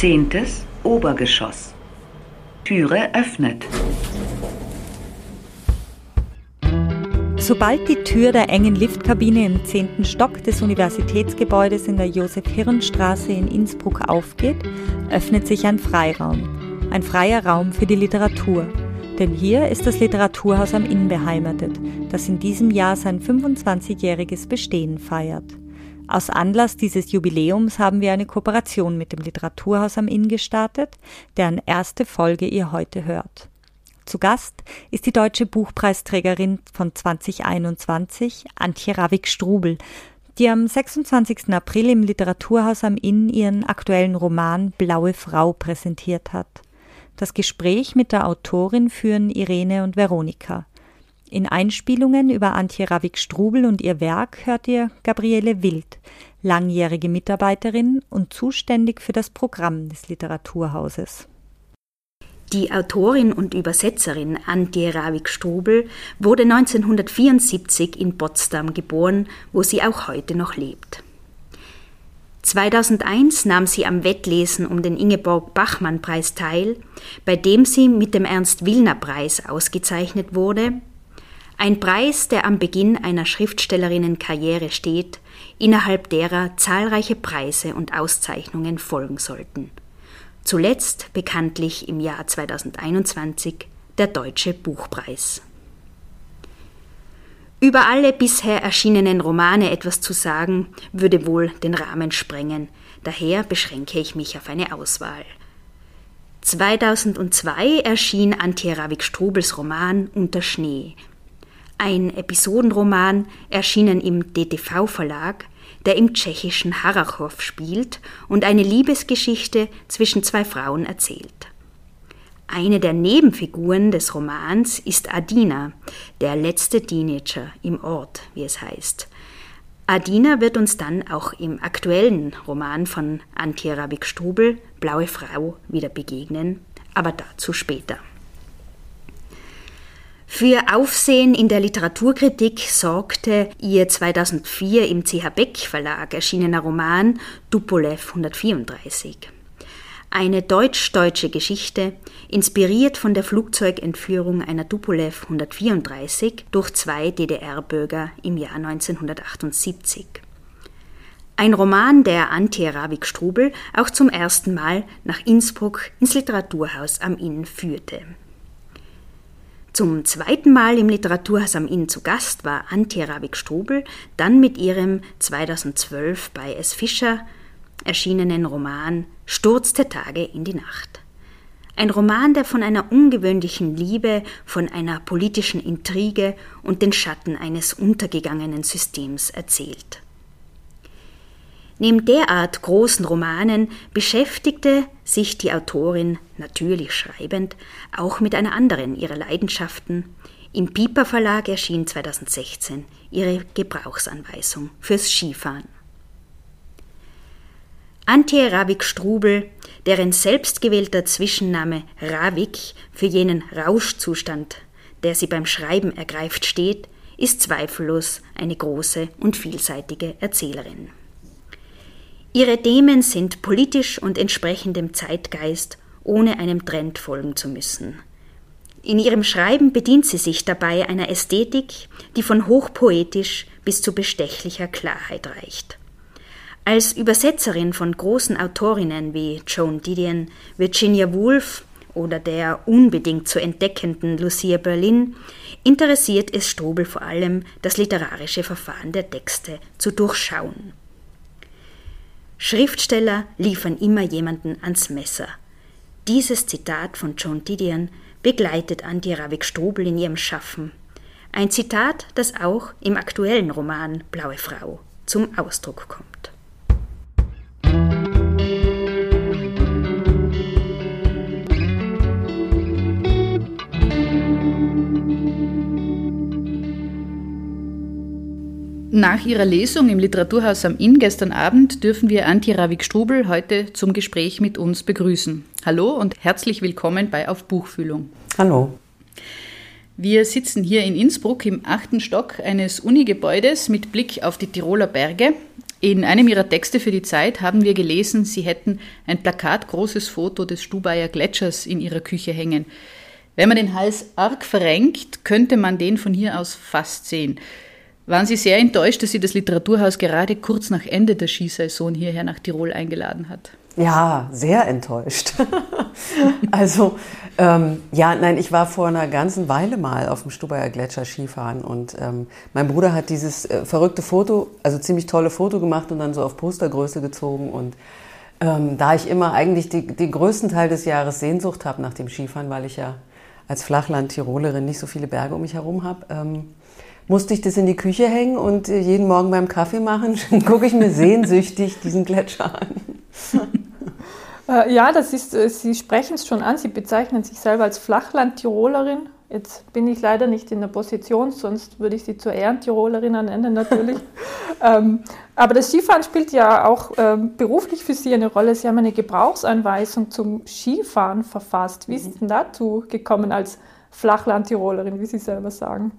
Zehntes Obergeschoss. Türe öffnet. Sobald die Tür der engen Liftkabine im zehnten Stock des Universitätsgebäudes in der Josef-Hirn-Straße in Innsbruck aufgeht, öffnet sich ein Freiraum. Ein freier Raum für die Literatur. Denn hier ist das Literaturhaus am Inn beheimatet, das in diesem Jahr sein 25-jähriges Bestehen feiert. Aus Anlass dieses Jubiläums haben wir eine Kooperation mit dem Literaturhaus am Inn gestartet, deren erste Folge ihr heute hört. Zu Gast ist die deutsche Buchpreisträgerin von 2021, Antje Ravik-Strubel, die am 26. April im Literaturhaus am Inn ihren aktuellen Roman Blaue Frau präsentiert hat. Das Gespräch mit der Autorin führen Irene und Veronika. In Einspielungen über Antje Ravik-Strubel und ihr Werk hört ihr Gabriele Wild, langjährige Mitarbeiterin und zuständig für das Programm des Literaturhauses. Die Autorin und Übersetzerin Antje Ravik-Strubel wurde 1974 in Potsdam geboren, wo sie auch heute noch lebt. 2001 nahm sie am Wettlesen um den Ingeborg-Bachmann-Preis teil, bei dem sie mit dem Ernst-Willner-Preis ausgezeichnet wurde ein Preis, der am Beginn einer Schriftstellerinnenkarriere steht, innerhalb derer zahlreiche Preise und Auszeichnungen folgen sollten. Zuletzt bekanntlich im Jahr 2021 der Deutsche Buchpreis. Über alle bisher erschienenen Romane etwas zu sagen, würde wohl den Rahmen sprengen, daher beschränke ich mich auf eine Auswahl. 2002 erschien Antje Ravik-Strubels Roman Unter Schnee ein Episodenroman, erschienen im DTV-Verlag, der im tschechischen Harachow spielt und eine Liebesgeschichte zwischen zwei Frauen erzählt. Eine der Nebenfiguren des Romans ist Adina, der letzte Teenager im Ort, wie es heißt. Adina wird uns dann auch im aktuellen Roman von Antje Rabik-Strubel, Blaue Frau, wieder begegnen, aber dazu später. Für Aufsehen in der Literaturkritik sorgte ihr 2004 im CH Beck Verlag erschienener Roman Tupolev 134. Eine deutsch-deutsche Geschichte, inspiriert von der Flugzeugentführung einer Tupolev 134 durch zwei DDR-Bürger im Jahr 1978. Ein Roman, der Antje Ravik-Strubel auch zum ersten Mal nach Innsbruck ins Literaturhaus am Inn führte. Zum zweiten Mal im Literaturhaus am Inn zu Gast war Antje Ravik-Strubel, dann mit ihrem 2012 bei S. Fischer erschienenen Roman Sturz der Tage in die Nacht. Ein Roman, der von einer ungewöhnlichen Liebe, von einer politischen Intrige und den Schatten eines untergegangenen Systems erzählt. Neben derart großen Romanen beschäftigte sich die Autorin, natürlich schreibend, auch mit einer anderen ihrer Leidenschaften. Im Piper Verlag erschien 2016 ihre Gebrauchsanweisung fürs Skifahren. Antje Ravik-Strubel, deren selbstgewählter Zwischenname Ravik für jenen Rauschzustand, der sie beim Schreiben ergreift, steht, ist zweifellos eine große und vielseitige Erzählerin. Ihre Themen sind politisch und entsprechend dem Zeitgeist, ohne einem Trend folgen zu müssen. In ihrem Schreiben bedient sie sich dabei einer Ästhetik, die von hochpoetisch bis zu bestechlicher Klarheit reicht. Als Übersetzerin von großen Autorinnen wie Joan Didion, Virginia Woolf oder der unbedingt zu entdeckenden Lucia Berlin interessiert es Strobel vor allem, das literarische Verfahren der Texte zu durchschauen. Schriftsteller liefern immer jemanden ans Messer. Dieses Zitat von John Didion begleitet Antje Ravik-Strobel in ihrem Schaffen. Ein Zitat, das auch im aktuellen Roman Blaue Frau zum Ausdruck kommt. Nach ihrer Lesung im Literaturhaus am Inn gestern Abend dürfen wir Antje Ravik-Strubel heute zum Gespräch mit uns begrüßen. Hallo und herzlich willkommen bei Auf Buchfühlung. Hallo. Wir sitzen hier in Innsbruck im achten Stock eines Unigebäudes mit Blick auf die Tiroler Berge. In einem ihrer Texte für die Zeit haben wir gelesen, sie hätten ein plakatgroßes Foto des Stubaier Gletschers in ihrer Küche hängen. Wenn man den Hals arg verrenkt, könnte man den von hier aus fast sehen. Waren Sie sehr enttäuscht, dass Sie das Literaturhaus gerade kurz nach Ende der Skisaison hierher nach Tirol eingeladen hat? Ja, sehr enttäuscht. also, ähm, ja, nein, ich war vor einer ganzen Weile mal auf dem Stubaier Gletscher Skifahren und ähm, mein Bruder hat dieses äh, verrückte Foto, also ziemlich tolle Foto gemacht und dann so auf Postergröße gezogen und ähm, da ich immer eigentlich die, den größten Teil des Jahres Sehnsucht habe nach dem Skifahren, weil ich ja als Flachland-Tirolerin nicht so viele Berge um mich herum habe, ähm, musste ich das in die Küche hängen und äh, jeden Morgen beim Kaffee machen, gucke ich mir sehnsüchtig diesen Gletscher an. Äh, ja, das ist, äh, Sie sprechen es schon an, Sie bezeichnen sich selber als Flachland-Tirolerin. Jetzt bin ich leider nicht in der Position, sonst würde ich Sie zur Ehrentirolerin nennen natürlich. ähm, aber das Skifahren spielt ja auch ähm, beruflich für Sie eine Rolle. Sie haben eine Gebrauchsanweisung zum Skifahren verfasst. Wie ist es denn dazu gekommen als Flachland-Tirolerin, wie Sie selber sagen?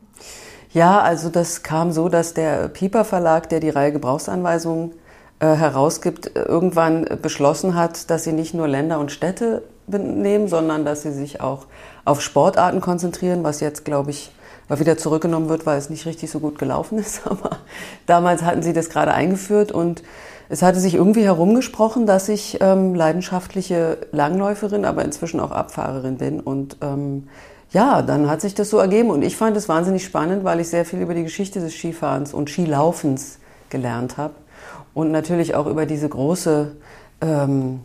Ja, also das kam so, dass der Pieper Verlag, der die Reihe Gebrauchsanweisungen äh, herausgibt, irgendwann beschlossen hat, dass sie nicht nur Länder und Städte nehmen, sondern dass sie sich auch auf Sportarten konzentrieren, was jetzt, glaube ich, wieder zurückgenommen wird, weil es nicht richtig so gut gelaufen ist. Aber damals hatten sie das gerade eingeführt und es hatte sich irgendwie herumgesprochen, dass ich ähm, leidenschaftliche Langläuferin, aber inzwischen auch Abfahrerin bin. Und ähm, ja, dann hat sich das so ergeben und ich fand es wahnsinnig spannend, weil ich sehr viel über die Geschichte des Skifahrens und Skilaufens gelernt habe und natürlich auch über diese große ähm,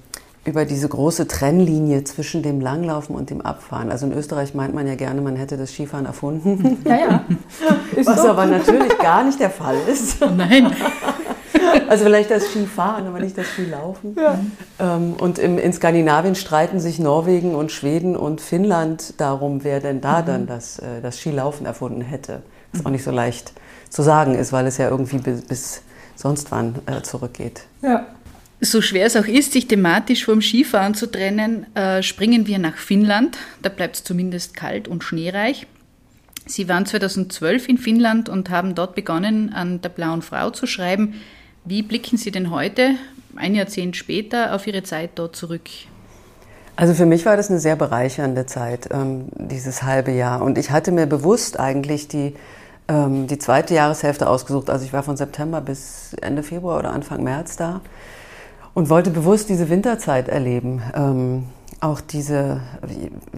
über diese große Trennlinie zwischen dem Langlaufen und dem Abfahren. Also in Österreich meint man ja gerne, man hätte das Skifahren erfunden. Ja, ja. Was so. aber natürlich gar nicht der Fall ist. Nein. Also vielleicht das Skifahren, aber nicht das Skilaufen. Ja. Ähm, und im, in Skandinavien streiten sich Norwegen und Schweden und Finnland darum, wer denn da mhm. dann das, äh, das Skilaufen erfunden hätte. Was auch nicht so leicht zu sagen ist, weil es ja irgendwie bis, bis sonst wann äh, zurückgeht. Ja. So schwer es auch ist, sich thematisch vom Skifahren zu trennen, äh, springen wir nach Finnland. Da bleibt es zumindest kalt und schneereich. Sie waren 2012 in Finnland und haben dort begonnen, an der Blauen Frau zu schreiben. Wie blicken Sie denn heute, ein Jahrzehnt später, auf Ihre Zeit dort zurück? Also für mich war das eine sehr bereichernde Zeit, ähm, dieses halbe Jahr. Und ich hatte mir bewusst eigentlich die ähm, die zweite Jahreshälfte ausgesucht. Also ich war von September bis Ende Februar oder Anfang März da und wollte bewusst diese Winterzeit erleben. Ähm, auch diese,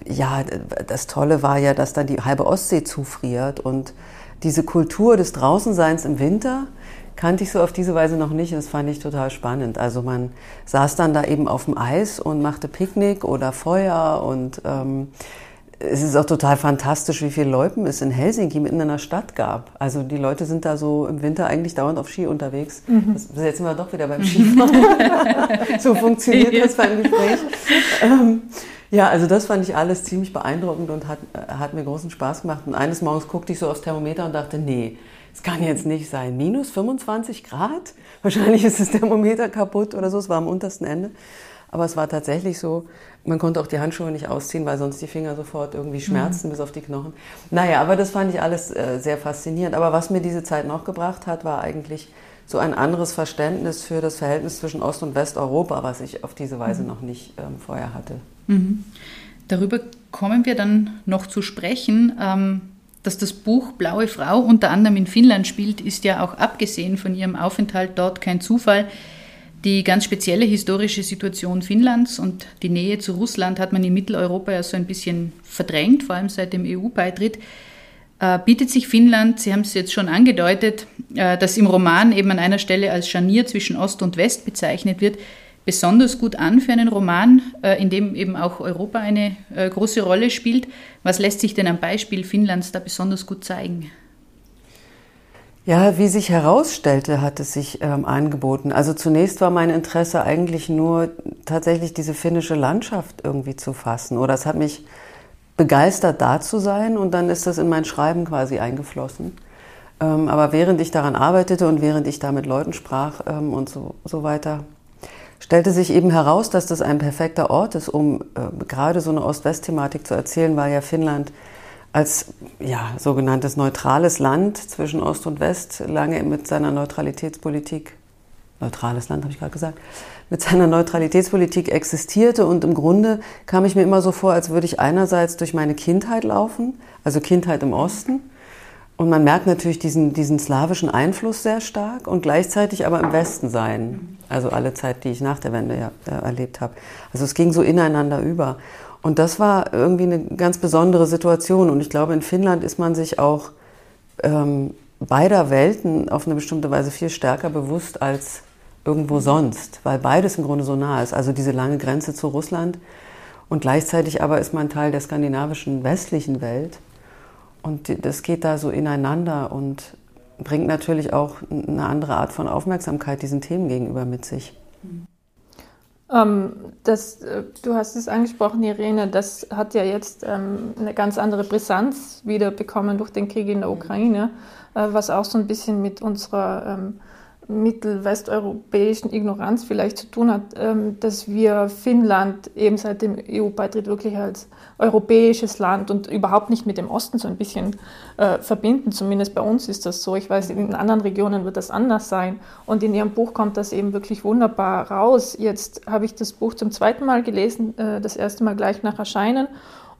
ja, das Tolle war ja, dass dann die halbe Ostsee zufriert und diese Kultur des Draußenseins im Winter kannte ich so auf diese Weise noch nicht. Das fand ich total spannend. Also man saß dann da eben auf dem Eis und machte Picknick oder Feuer und ähm, es ist auch total fantastisch, wie viele Loipen es in Helsinki mitten in der Stadt gab. Also die Leute sind da so im Winter eigentlich dauernd auf Ski unterwegs. Mhm. Das, jetzt sind wir doch wieder beim Skifahren. so funktioniert das beim Gespräch. Ähm, ja, also das fand ich alles ziemlich beeindruckend und hat, hat mir großen Spaß gemacht. Und eines Morgens guckte ich so aufs Thermometer und dachte, nee, es kann jetzt nicht sein. Minus 25 Grad? Wahrscheinlich ist das Thermometer kaputt oder so. Es war am untersten Ende. Aber es war tatsächlich so, man konnte auch die Handschuhe nicht ausziehen, weil sonst die Finger sofort irgendwie schmerzten mhm. bis auf die Knochen. Naja, aber das fand ich alles äh, sehr faszinierend. Aber was mir diese Zeit noch gebracht hat, war eigentlich so ein anderes Verständnis für das Verhältnis zwischen Ost- und Westeuropa, was ich auf diese Weise mhm. noch nicht ähm, vorher hatte. Mhm. Darüber kommen wir dann noch zu sprechen. Ähm, dass das Buch Blaue Frau unter anderem in Finnland spielt, ist ja auch abgesehen von ihrem Aufenthalt dort kein Zufall. Die ganz spezielle historische Situation Finnlands und die Nähe zu Russland hat man in Mitteleuropa ja so ein bisschen verdrängt, vor allem seit dem EU-Beitritt. Äh, bietet sich Finnland, Sie haben es jetzt schon angedeutet, äh, das im Roman eben an einer Stelle als Scharnier zwischen Ost und West bezeichnet wird, besonders gut an für einen Roman, äh, in dem eben auch Europa eine äh, große Rolle spielt. Was lässt sich denn am Beispiel Finnlands da besonders gut zeigen? Ja, wie sich herausstellte, hat es sich ähm, angeboten. Also zunächst war mein Interesse eigentlich nur tatsächlich diese finnische Landschaft irgendwie zu fassen. Oder es hat mich begeistert, da zu sein und dann ist das in mein Schreiben quasi eingeflossen. Ähm, aber während ich daran arbeitete und während ich da mit Leuten sprach ähm, und so, so weiter, stellte sich eben heraus, dass das ein perfekter Ort ist, um äh, gerade so eine Ost-West-Thematik zu erzählen, weil ja Finnland als ja, sogenanntes neutrales Land zwischen Ost und West lange mit seiner Neutralitätspolitik neutrales Land, habe ich gerade gesagt, mit seiner Neutralitätspolitik existierte. Und im Grunde kam ich mir immer so vor, als würde ich einerseits durch meine Kindheit laufen, also Kindheit im Osten. Und man merkt natürlich diesen, diesen slawischen Einfluss sehr stark und gleichzeitig aber im Westen sein. Also alle Zeit, die ich nach der Wende ja, äh, erlebt habe. Also es ging so ineinander über. Und das war irgendwie eine ganz besondere Situation. Und ich glaube, in Finnland ist man sich auch ähm, beider Welten auf eine bestimmte Weise viel stärker bewusst als irgendwo sonst, weil beides im Grunde so nah ist. Also diese lange Grenze zu Russland und gleichzeitig aber ist man Teil der skandinavischen westlichen Welt. Und das geht da so ineinander und bringt natürlich auch eine andere Art von Aufmerksamkeit diesen Themen gegenüber mit sich. Ähm, das, äh, du hast es angesprochen, Irene, das hat ja jetzt ähm, eine ganz andere Brisanz wieder bekommen durch den Krieg in der Ukraine, äh, was auch so ein bisschen mit unserer ähm, mittelwesteuropäischen Ignoranz vielleicht zu tun hat, ähm, dass wir Finnland eben seit dem EU-Beitritt wirklich als europäisches Land und überhaupt nicht mit dem Osten so ein bisschen äh, verbinden. Zumindest bei uns ist das so. Ich weiß, in anderen Regionen wird das anders sein. Und in Ihrem Buch kommt das eben wirklich wunderbar raus. Jetzt habe ich das Buch zum zweiten Mal gelesen, äh, das erste Mal gleich nach Erscheinen.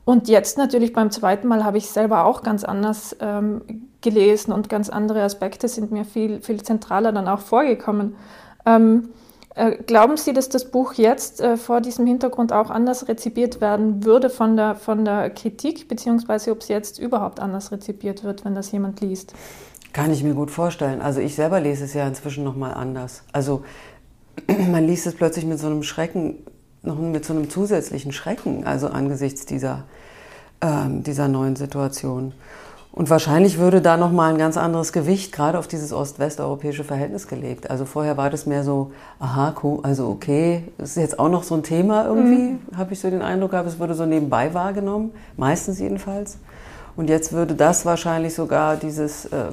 Und jetzt natürlich beim zweiten Mal habe ich selber auch ganz anders ähm, gelesen und ganz andere Aspekte sind mir viel, viel zentraler dann auch vorgekommen. Ähm, äh, glauben Sie, dass das Buch jetzt äh, vor diesem Hintergrund auch anders rezipiert werden würde von der, von der Kritik, beziehungsweise ob es jetzt überhaupt anders rezipiert wird, wenn das jemand liest? Kann ich mir gut vorstellen. Also ich selber lese es ja inzwischen nochmal anders. Also man liest es plötzlich mit so einem Schrecken, noch mit so einem zusätzlichen Schrecken, also angesichts dieser ähm, dieser neuen Situation. Und wahrscheinlich würde da nochmal ein ganz anderes Gewicht gerade auf dieses ost-westeuropäische Verhältnis gelegt. Also vorher war das mehr so, aha, cool, also okay, ist jetzt auch noch so ein Thema irgendwie, mhm. habe ich so den Eindruck gehabt, es wurde so nebenbei wahrgenommen, meistens jedenfalls. Und jetzt würde das wahrscheinlich sogar dieses, äh,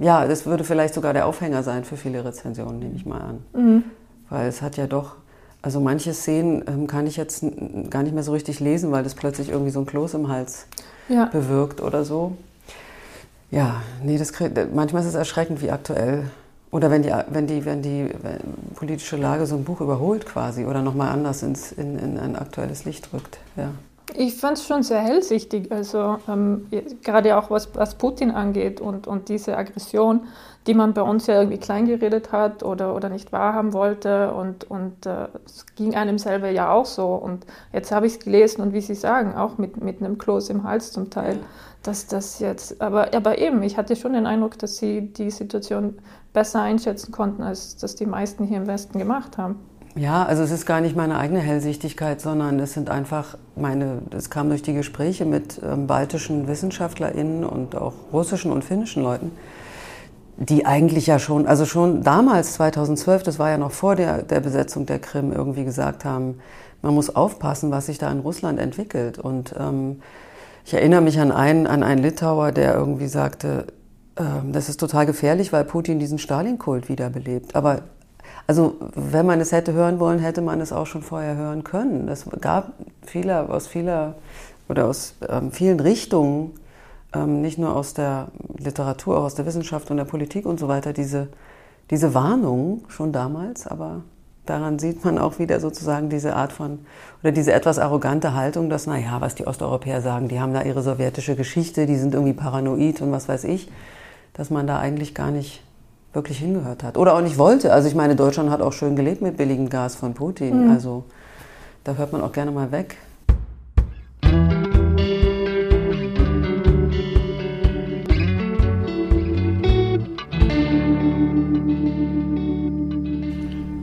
ja, das würde vielleicht sogar der Aufhänger sein für viele Rezensionen, nehme ich mal an. Mhm. Weil es hat ja doch also manche Szenen ähm, kann ich jetzt gar nicht mehr so richtig lesen, weil das plötzlich irgendwie so ein Kloß im Hals ja. bewirkt oder so. Ja, nee, das manchmal ist es erschreckend, wie aktuell oder wenn die, wenn die, wenn die politische Lage so ein Buch überholt quasi oder nochmal anders ins, in, in ein aktuelles Licht rückt. Ja. Ich fand es schon sehr hellsichtig, also ähm, gerade auch was, was Putin angeht und, und diese Aggression die man bei uns ja irgendwie kleingeredet hat oder, oder nicht wahrhaben wollte. Und, und äh, es ging einem selber ja auch so. Und jetzt habe ich es gelesen und wie Sie sagen, auch mit, mit einem Kloß im Hals zum Teil, dass das jetzt, aber, aber eben, ich hatte schon den Eindruck, dass Sie die Situation besser einschätzen konnten, als das die meisten hier im Westen gemacht haben. Ja, also es ist gar nicht meine eigene Hellsichtigkeit, sondern es sind einfach meine, es kam durch die Gespräche mit ähm, baltischen WissenschaftlerInnen und auch russischen und finnischen Leuten, die eigentlich ja schon, also schon damals, 2012, das war ja noch vor der, der Besetzung der Krim, irgendwie gesagt haben, man muss aufpassen, was sich da in Russland entwickelt. Und ähm, ich erinnere mich an einen, an einen Litauer, der irgendwie sagte, ähm, das ist total gefährlich, weil Putin diesen Stalin-Kult wiederbelebt. Aber also, wenn man es hätte hören wollen, hätte man es auch schon vorher hören können. Es gab viele aus vieler oder aus ähm, vielen Richtungen ähm, nicht nur aus der Literatur, auch aus der Wissenschaft und der Politik und so weiter, diese, diese Warnung schon damals, aber daran sieht man auch wieder sozusagen diese Art von, oder diese etwas arrogante Haltung, dass, naja, was die Osteuropäer sagen, die haben da ihre sowjetische Geschichte, die sind irgendwie paranoid und was weiß ich, dass man da eigentlich gar nicht wirklich hingehört hat. Oder auch nicht wollte. Also ich meine, Deutschland hat auch schön gelebt mit billigem Gas von Putin. Mhm. Also da hört man auch gerne mal weg.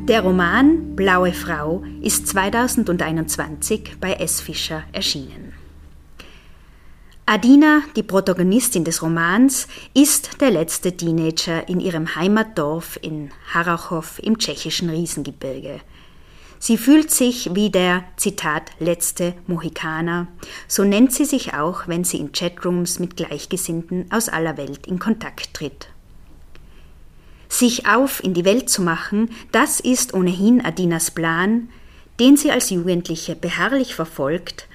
Der Roman Blaue Frau ist 2021 bei S. Fischer erschienen. Adina, die Protagonistin des Romans, ist der letzte Teenager in ihrem Heimatdorf in Harachow im tschechischen Riesengebirge. Sie fühlt sich wie der, Zitat, letzte Mohikaner. So nennt sie sich auch, wenn sie in Chatrooms mit Gleichgesinnten aus aller Welt in Kontakt tritt. Sich auf in die Welt zu machen, das ist ohnehin Adinas Plan, den sie als Jugendliche beharrlich verfolgt,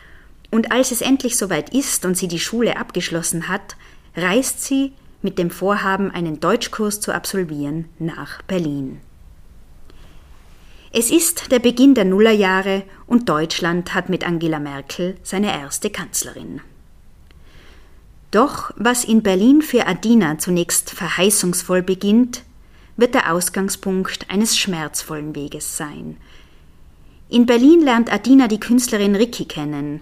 und als es endlich soweit ist und sie die Schule abgeschlossen hat, reist sie mit dem Vorhaben, einen Deutschkurs zu absolvieren, nach Berlin. Es ist der Beginn der Nullerjahre und Deutschland hat mit Angela Merkel seine erste Kanzlerin. Doch was in Berlin für Adina zunächst verheißungsvoll beginnt, wird der Ausgangspunkt eines schmerzvollen Weges sein. In Berlin lernt Adina die Künstlerin Ricky kennen.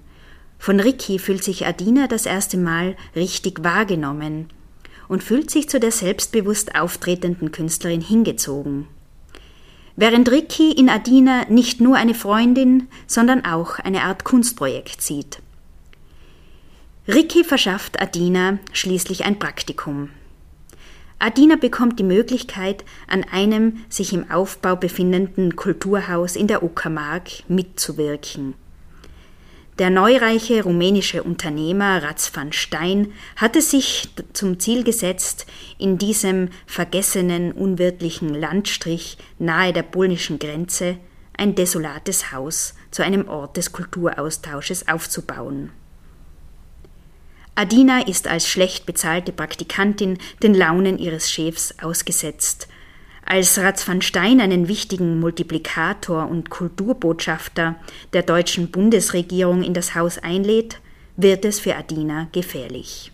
Von Ricky fühlt sich Adina das erste Mal richtig wahrgenommen und fühlt sich zu der selbstbewusst auftretenden Künstlerin hingezogen. Während Ricky in Adina nicht nur eine Freundin, sondern auch eine Art Kunstprojekt sieht. Ricky verschafft Adina schließlich ein Praktikum. Adina bekommt die Möglichkeit, an einem sich im Aufbau befindenden Kulturhaus in der Uckermark mitzuwirken. Der neureiche rumänische Unternehmer Ratz van Stein hatte sich zum Ziel gesetzt, in diesem vergessenen, unwirtlichen Landstrich nahe der polnischen Grenze ein desolates Haus zu einem Ort des Kulturaustausches aufzubauen. Adina ist als schlecht bezahlte Praktikantin den Launen ihres Chefs ausgesetzt. Als Ratz van Stein einen wichtigen Multiplikator und Kulturbotschafter der deutschen Bundesregierung in das Haus einlädt, wird es für Adina gefährlich.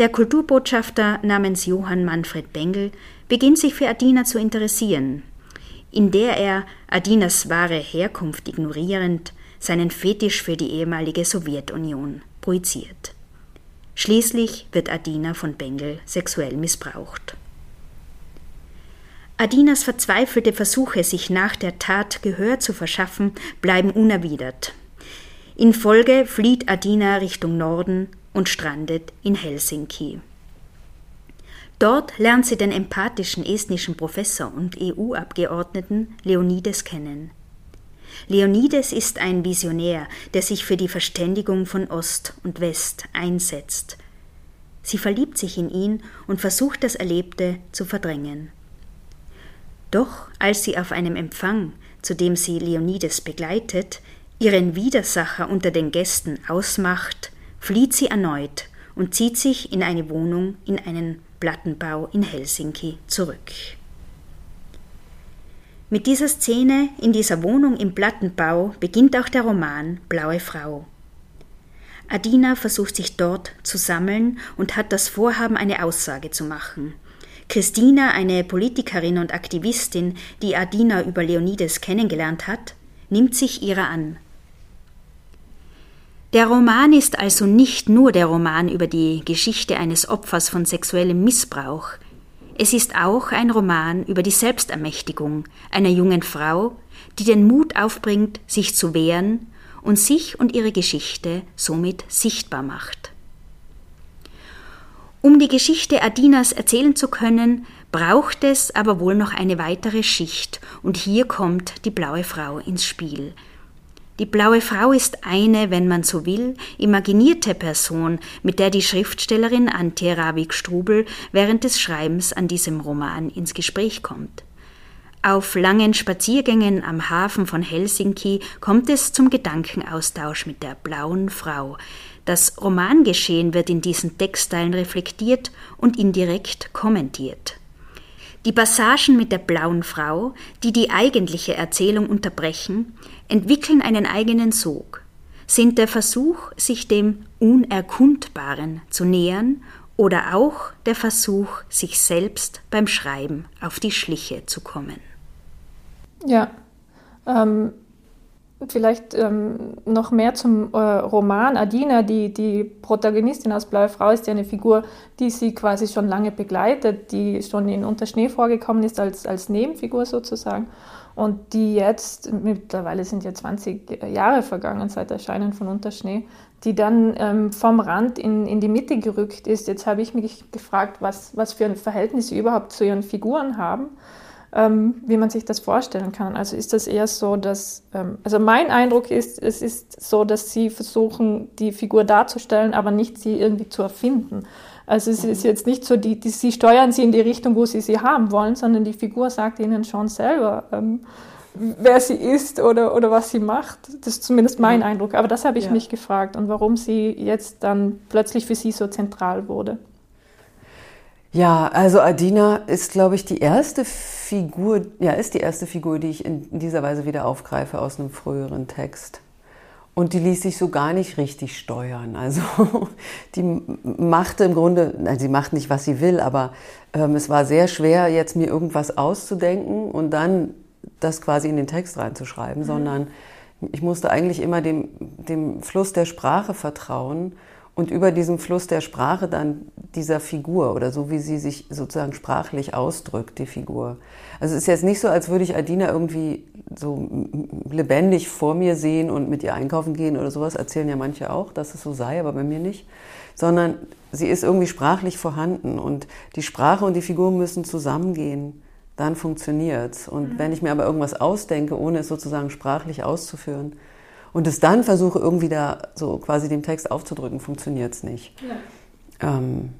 Der Kulturbotschafter namens Johann Manfred Bengel beginnt sich für Adina zu interessieren, in der er Adinas wahre Herkunft ignorierend seinen Fetisch für die ehemalige Sowjetunion projiziert. Schließlich wird Adina von Bengel sexuell missbraucht. Adinas verzweifelte Versuche, sich nach der Tat Gehör zu verschaffen, bleiben unerwidert. In Folge flieht Adina Richtung Norden und strandet in Helsinki. Dort lernt sie den empathischen estnischen Professor und EU-Abgeordneten Leonides kennen. Leonides ist ein Visionär, der sich für die Verständigung von Ost und West einsetzt. Sie verliebt sich in ihn und versucht das Erlebte zu verdrängen. Doch als sie auf einem Empfang, zu dem sie Leonides begleitet, ihren Widersacher unter den Gästen ausmacht, flieht sie erneut und zieht sich in eine Wohnung in einen Plattenbau in Helsinki zurück. Mit dieser Szene in dieser Wohnung im Plattenbau beginnt auch der Roman Blaue Frau. Adina versucht sich dort zu sammeln und hat das Vorhaben, eine Aussage zu machen. Christina, eine Politikerin und Aktivistin, die Adina über Leonides kennengelernt hat, nimmt sich ihrer an. Der Roman ist also nicht nur der Roman über die Geschichte eines Opfers von sexuellem Missbrauch, es ist auch ein Roman über die Selbstermächtigung einer jungen Frau, die den Mut aufbringt, sich zu wehren und sich und ihre Geschichte somit sichtbar macht. Um die Geschichte Adinas erzählen zu können, braucht es aber wohl noch eine weitere Schicht, und hier kommt die blaue Frau ins Spiel, die blaue Frau ist eine, wenn man so will, imaginierte Person, mit der die Schriftstellerin Antje Ravik-Strubel während des Schreibens an diesem Roman ins Gespräch kommt. Auf langen Spaziergängen am Hafen von Helsinki kommt es zum Gedankenaustausch mit der blauen Frau. Das Romangeschehen wird in diesen Textteilen reflektiert und indirekt kommentiert. Die Passagen mit der blauen Frau, die die eigentliche Erzählung unterbrechen, entwickeln einen eigenen Sog, sind der Versuch, sich dem Unerkundbaren zu nähern oder auch der Versuch, sich selbst beim Schreiben auf die Schliche zu kommen. Ja, ähm, vielleicht ähm, noch mehr zum äh, Roman. Adina, die, die Protagonistin aus Blaue Frau, ist ja eine Figur, die sie quasi schon lange begleitet, die schon in Unter Schnee vorgekommen ist als, als Nebenfigur sozusagen und die jetzt, mittlerweile sind ja 20 Jahre vergangen seit Erscheinen von Unterschnee, die dann ähm, vom Rand in, in die Mitte gerückt ist. Jetzt habe ich mich gefragt, was, was für ein Verhältnis sie überhaupt zu ihren Figuren haben, ähm, wie man sich das vorstellen kann. Also ist das eher so, dass, ähm, also mein Eindruck ist, es ist so, dass sie versuchen, die Figur darzustellen, aber nicht sie irgendwie zu erfinden. Also es ist jetzt nicht so, die, die, sie steuern sie in die Richtung, wo sie sie haben wollen, sondern die Figur sagt ihnen schon selber, ähm, wer sie ist oder, oder was sie macht. Das ist zumindest mein. Eindruck. Aber das habe ich ja. mich gefragt und warum sie jetzt dann plötzlich für sie so zentral wurde. Ja, also Adina ist, glaube ich, die erste Figur, ja, ist die erste Figur, die ich in dieser Weise wieder aufgreife aus einem früheren Text. Und die ließ sich so gar nicht richtig steuern. Also die machte im Grunde, nein, sie macht nicht, was sie will, aber ähm, es war sehr schwer, jetzt mir irgendwas auszudenken und dann das quasi in den Text reinzuschreiben, mhm. sondern ich musste eigentlich immer dem, dem Fluss der Sprache vertrauen und über diesem Fluss der Sprache dann dieser Figur oder so wie sie sich sozusagen sprachlich ausdrückt, die Figur. Also es ist jetzt nicht so, als würde ich Adina irgendwie so lebendig vor mir sehen und mit ihr einkaufen gehen oder sowas, erzählen ja manche auch, dass es so sei, aber bei mir nicht, sondern sie ist irgendwie sprachlich vorhanden und die Sprache und die Figur müssen zusammengehen, dann funktioniert's. Und mhm. wenn ich mir aber irgendwas ausdenke, ohne es sozusagen sprachlich auszuführen, und es dann versuche irgendwie da so quasi dem Text aufzudrücken, funktioniert es nicht. Ja. Ähm,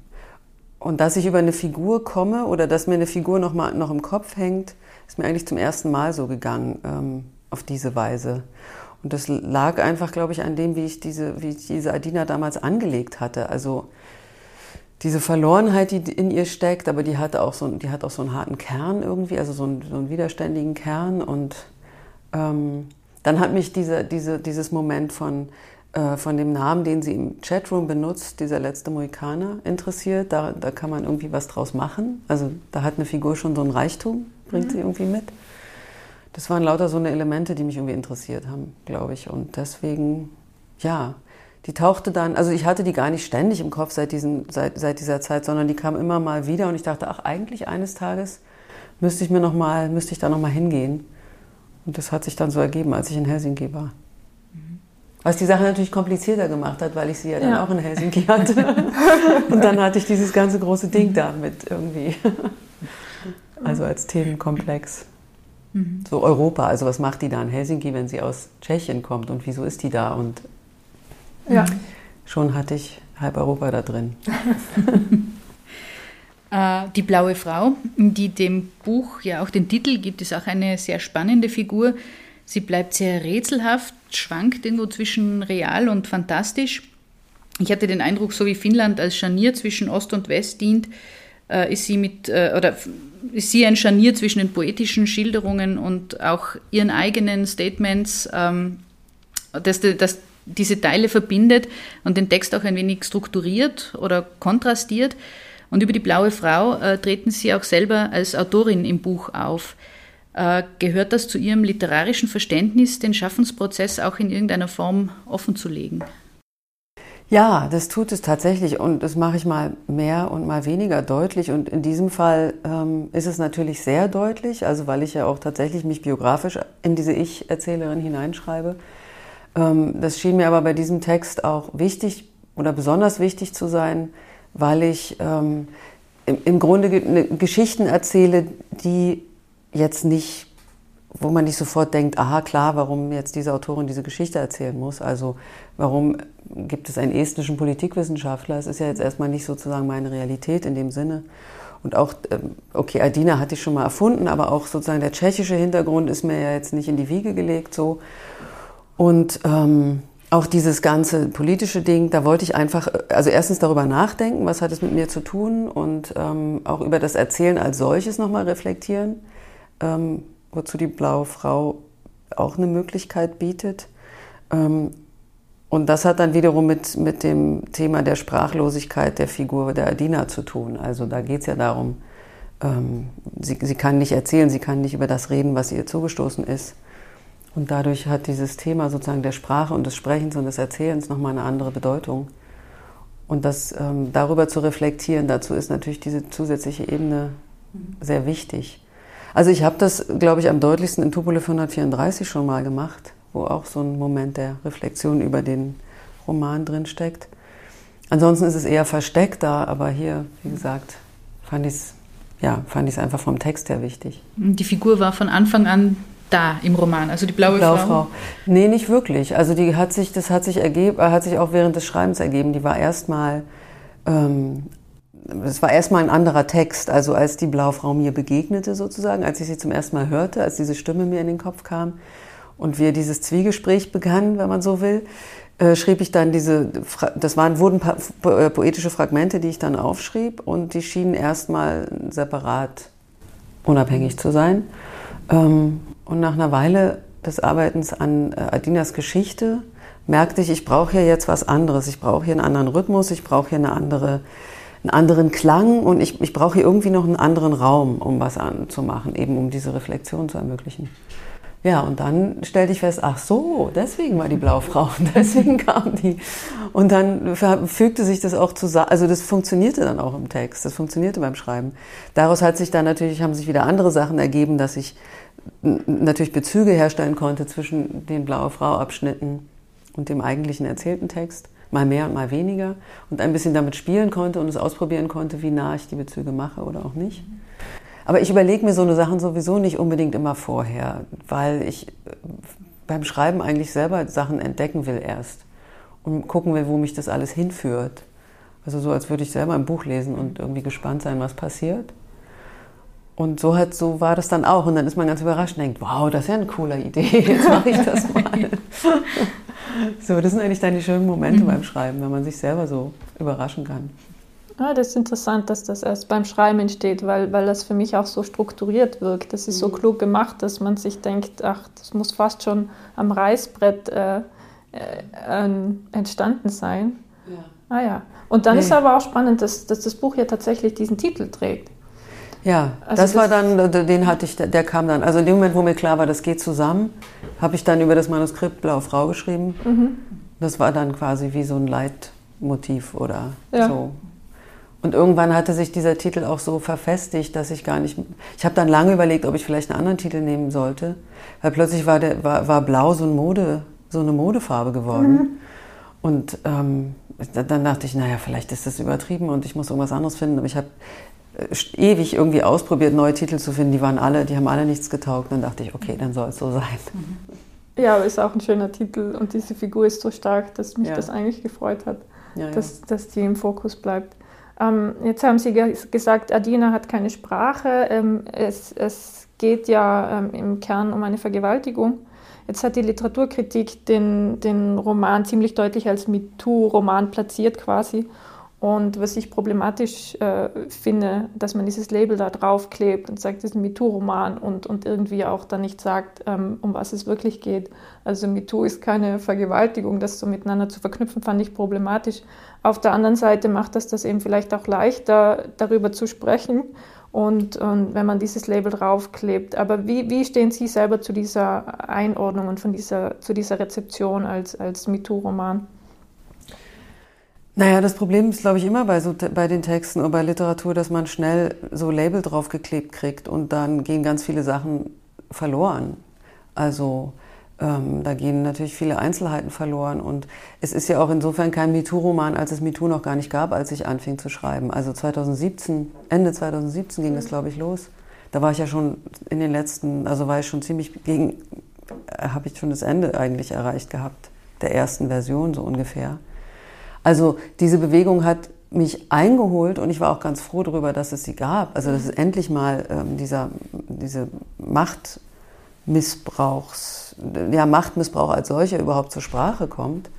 und dass ich über eine Figur komme oder dass mir eine Figur noch mal noch im Kopf hängt, ist mir eigentlich zum ersten Mal so gegangen ähm, auf diese Weise. Und das lag einfach, glaube ich, an dem, wie ich diese, wie ich diese Adina damals angelegt hatte. Also diese Verlorenheit, die in ihr steckt, aber die hat auch so, die hat auch so einen harten Kern irgendwie, also so einen, so einen widerständigen Kern und ähm, dann hat mich diese, diese, dieses Moment von, äh, von dem Namen, den sie im Chatroom benutzt, dieser letzte Mohikaner, interessiert. Da, da kann man irgendwie was draus machen. Also da hat eine Figur schon so ein Reichtum, bringt mhm. sie irgendwie mit. Das waren lauter so eine Elemente, die mich irgendwie interessiert haben, glaube ich. Und deswegen, ja, die tauchte dann, also ich hatte die gar nicht ständig im Kopf seit, diesen, seit, seit dieser Zeit, sondern die kam immer mal wieder und ich dachte, ach, eigentlich eines Tages müsste ich mir noch mal, müsste ich da noch mal hingehen. Und das hat sich dann so ergeben, als ich in Helsinki war. Was die Sache natürlich komplizierter gemacht hat, weil ich sie ja dann ja. auch in Helsinki hatte. Und dann hatte ich dieses ganze große Ding da mit irgendwie. Also als Themenkomplex. Mhm. So Europa, also was macht die da in Helsinki, wenn sie aus Tschechien kommt und wieso ist die da? Und ja. schon hatte ich halb Europa da drin. Äh, die blaue Frau, die dem Buch ja auch den Titel gibt, ist auch eine sehr spannende Figur. Sie bleibt sehr rätselhaft, schwankt irgendwo zwischen real und fantastisch. Ich hatte den Eindruck, so wie Finnland als Scharnier zwischen Ost und West dient, äh, ist sie mit äh, oder ist sie ein Scharnier zwischen den poetischen Schilderungen und auch ihren eigenen Statements, ähm, dass, dass diese Teile verbindet und den Text auch ein wenig strukturiert oder kontrastiert. Und über die blaue Frau äh, treten Sie auch selber als Autorin im Buch auf. Äh, gehört das zu Ihrem literarischen Verständnis, den Schaffensprozess auch in irgendeiner Form offen zu legen? Ja, das tut es tatsächlich und das mache ich mal mehr und mal weniger deutlich. Und in diesem Fall ähm, ist es natürlich sehr deutlich, also weil ich ja auch tatsächlich mich biografisch in diese Ich-Erzählerin hineinschreibe. Ähm, das schien mir aber bei diesem Text auch wichtig oder besonders wichtig zu sein, weil ich ähm, im, im Grunde ne, Geschichten erzähle, die jetzt nicht, wo man nicht sofort denkt, aha klar, warum jetzt diese Autorin diese Geschichte erzählen muss. Also warum gibt es einen estnischen Politikwissenschaftler? Es ist ja jetzt erstmal nicht sozusagen meine Realität in dem Sinne. Und auch, ähm, okay, Adina hatte ich schon mal erfunden, aber auch sozusagen der tschechische Hintergrund ist mir ja jetzt nicht in die Wiege gelegt so. Und ähm, auch dieses ganze politische Ding, da wollte ich einfach, also erstens darüber nachdenken, was hat es mit mir zu tun und ähm, auch über das Erzählen als solches nochmal reflektieren, ähm, wozu die blaue Frau auch eine Möglichkeit bietet. Ähm, und das hat dann wiederum mit, mit dem Thema der Sprachlosigkeit der Figur der Adina zu tun. Also da geht es ja darum, ähm, sie, sie kann nicht erzählen, sie kann nicht über das reden, was ihr zugestoßen ist. Und dadurch hat dieses Thema sozusagen der Sprache und des Sprechens und des Erzählens nochmal eine andere Bedeutung. Und das ähm, darüber zu reflektieren, dazu ist natürlich diese zusätzliche Ebene sehr wichtig. Also ich habe das, glaube ich, am deutlichsten in Tupolev 134 schon mal gemacht, wo auch so ein Moment der Reflexion über den Roman drin steckt. Ansonsten ist es eher versteckt da, aber hier, wie gesagt, fand ich es ja, einfach vom Text her wichtig. Die Figur war von Anfang an da im Roman, also die blaue, die blaue Frau? Frau? Nee, nicht wirklich. Also die hat sich, das hat sich ergeben, hat sich auch während des Schreibens ergeben. Die war erstmal, ähm, es war erstmal ein anderer Text, also als die blaue Frau mir begegnete sozusagen, als ich sie zum ersten Mal hörte, als diese Stimme mir in den Kopf kam. und wir dieses Zwiegespräch begannen, wenn man so will, äh, schrieb ich dann diese, das waren, wurden äh, poetische Fragmente, die ich dann aufschrieb und die schienen erstmal separat unabhängig zu sein. Ähm, und nach einer Weile des Arbeitens an äh, Adinas Geschichte merkte ich, ich brauche hier jetzt was anderes. Ich brauche hier einen anderen Rhythmus, ich brauche hier eine andere, einen anderen Klang und ich, ich brauche hier irgendwie noch einen anderen Raum, um was anzumachen, eben um diese Reflexion zu ermöglichen. Ja, und dann stellte ich fest, ach so, deswegen war die Blaufrau, deswegen kam die. Und dann fügte sich das auch zusammen, also das funktionierte dann auch im Text, das funktionierte beim Schreiben. Daraus hat sich dann natürlich, haben sich wieder andere Sachen ergeben, dass ich natürlich Bezüge herstellen konnte zwischen den Blaue Frau-Abschnitten und dem eigentlichen erzählten Text, mal mehr und mal weniger, und ein bisschen damit spielen konnte und es ausprobieren konnte, wie nah ich die Bezüge mache oder auch nicht. Aber ich überlege mir so eine Sachen sowieso nicht unbedingt immer vorher, weil ich äh, beim Schreiben eigentlich selber Sachen entdecken will erst und gucken will, wo mich das alles hinführt. Also so, als würde ich selber ein Buch lesen und irgendwie gespannt sein, was passiert. Und so, hat, so war das dann auch. Und dann ist man ganz überrascht und denkt, wow, das ist ja eine coole Idee, jetzt mache ich das mal. so, das sind eigentlich dann die schönen Momente mhm. beim Schreiben, wenn man sich selber so überraschen kann. Ja, das ist interessant, dass das erst beim Schreiben entsteht, weil, weil das für mich auch so strukturiert wirkt. Das ist so mhm. klug gemacht, dass man sich denkt, ach, das muss fast schon am Reißbrett äh, äh, entstanden sein. Ja. Ah ja. Und dann nee. ist aber auch spannend, dass, dass das Buch ja tatsächlich diesen Titel trägt. Ja, also das, das, war dann, den hatte ich, der kam dann. Also in dem Moment, wo mir klar war, das geht zusammen, habe ich dann über das Manuskript Blaue Frau geschrieben. Mhm. Das war dann quasi wie so ein Leitmotiv oder ja. so. Und irgendwann hatte sich dieser Titel auch so verfestigt, dass ich gar nicht. Ich habe dann lange überlegt, ob ich vielleicht einen anderen Titel nehmen sollte, weil plötzlich war, der, war, war Blau so, ein Mode, so eine Modefarbe geworden. Mhm. Und ähm, dann dachte ich, naja, vielleicht ist das übertrieben und ich muss irgendwas anderes finden. Aber ich habe äh, ewig irgendwie ausprobiert, neue Titel zu finden. Die waren alle, die haben alle nichts getaugt. Dann dachte ich, okay, dann soll es so sein. Mhm. Ja, aber ist auch ein schöner Titel und diese Figur ist so stark, dass mich ja. das eigentlich gefreut hat, ja, dass, ja. dass die im Fokus bleibt. Ähm, jetzt haben Sie gesagt, Adina hat keine Sprache. Ähm, es, es, geht ja ähm, im Kern um eine Vergewaltigung. Jetzt hat die Literaturkritik den, den Roman ziemlich deutlich als MeToo-Roman platziert quasi. Und was ich problematisch äh, finde, dass man dieses Label da draufklebt und sagt, das ist ein MeToo-Roman und, und irgendwie auch dann nicht sagt, ähm, um was es wirklich geht. Also MeToo ist keine Vergewaltigung, das so miteinander zu verknüpfen, fand ich problematisch. Auf der anderen Seite macht das das eben vielleicht auch leichter, darüber zu sprechen und, und wenn man dieses Label draufklebt. Aber wie, wie stehen Sie selber zu dieser Einordnung und von dieser, zu dieser Rezeption als, als MeToo-Roman? Naja, das Problem ist, glaube ich, immer bei, so, bei den Texten oder bei Literatur, dass man schnell so Label draufgeklebt kriegt und dann gehen ganz viele Sachen verloren. Also ähm, da gehen natürlich viele Einzelheiten verloren und es ist ja auch insofern kein MeToo-Roman, als es MeToo noch gar nicht gab, als ich anfing zu schreiben. Also 2017, Ende 2017 ging es, glaube ich, los. Da war ich ja schon in den letzten, also war ich schon ziemlich gegen, äh, habe ich schon das Ende eigentlich erreicht gehabt, der ersten Version so ungefähr. Also diese Bewegung hat mich eingeholt und ich war auch ganz froh darüber, dass es sie gab. Also dass es endlich mal ähm, dieser, diese Machtmissbrauchs, ja, Machtmissbrauch als solcher überhaupt zur Sprache kommt.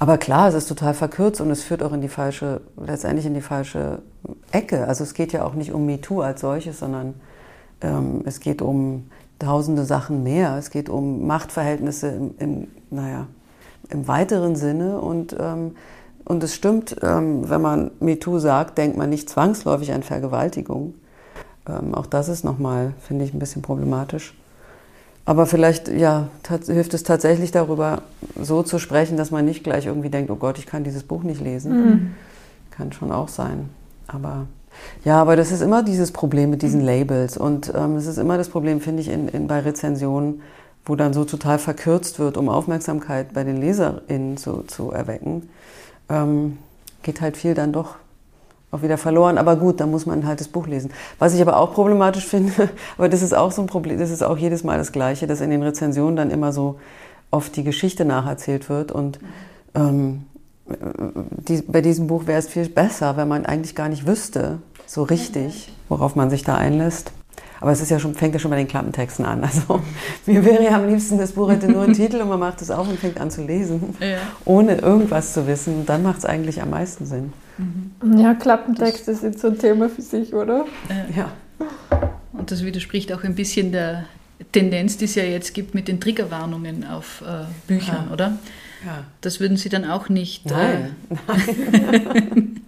Aber klar, es ist total verkürzt und es führt auch in die falsche, letztendlich in die falsche Ecke. Also es geht ja auch nicht um MeToo als solches, sondern ähm, es geht um tausende Sachen mehr. Es geht um Machtverhältnisse im, im naja, im weiteren Sinne und ähm, und es stimmt, ähm, wenn man MeToo sagt, denkt man nicht zwangsläufig an Vergewaltigung. Ähm, auch das ist nochmal, finde ich, ein bisschen problematisch. Aber vielleicht ja, hilft es tatsächlich darüber, so zu sprechen, dass man nicht gleich irgendwie denkt, oh Gott, ich kann dieses Buch nicht lesen. Mhm. Kann schon auch sein. Aber ja, aber das ist immer dieses Problem mit diesen Labels. Und ähm, es ist immer das Problem, finde ich, in, in, bei Rezensionen, wo dann so total verkürzt wird, um Aufmerksamkeit bei den LeserInnen zu, zu erwecken ähm, geht halt viel dann doch auch wieder verloren. Aber gut, da muss man halt das Buch lesen. Was ich aber auch problematisch finde, aber das ist auch so ein Problem, das ist auch jedes Mal das Gleiche, dass in den Rezensionen dann immer so oft die Geschichte nacherzählt wird. Und ähm, die, bei diesem Buch wäre es viel besser, wenn man eigentlich gar nicht wüsste, so richtig, worauf man sich da einlässt. Aber es ist ja schon, fängt ja schon bei den Klappentexten an. Also mir wäre ja am liebsten, das Buch hätte nur einen Titel und man macht es auf und fängt an zu lesen, ja. ohne irgendwas zu wissen. Dann macht es eigentlich am meisten Sinn. Mhm. Ja, Klappentexte sind so ein Thema für sich, oder? Ja. Und das widerspricht auch ein bisschen der Tendenz, die es ja jetzt gibt mit den Triggerwarnungen auf äh, Büchern, ja. oder? Ja. Das würden Sie dann auch nicht. Nein. Äh, Nein.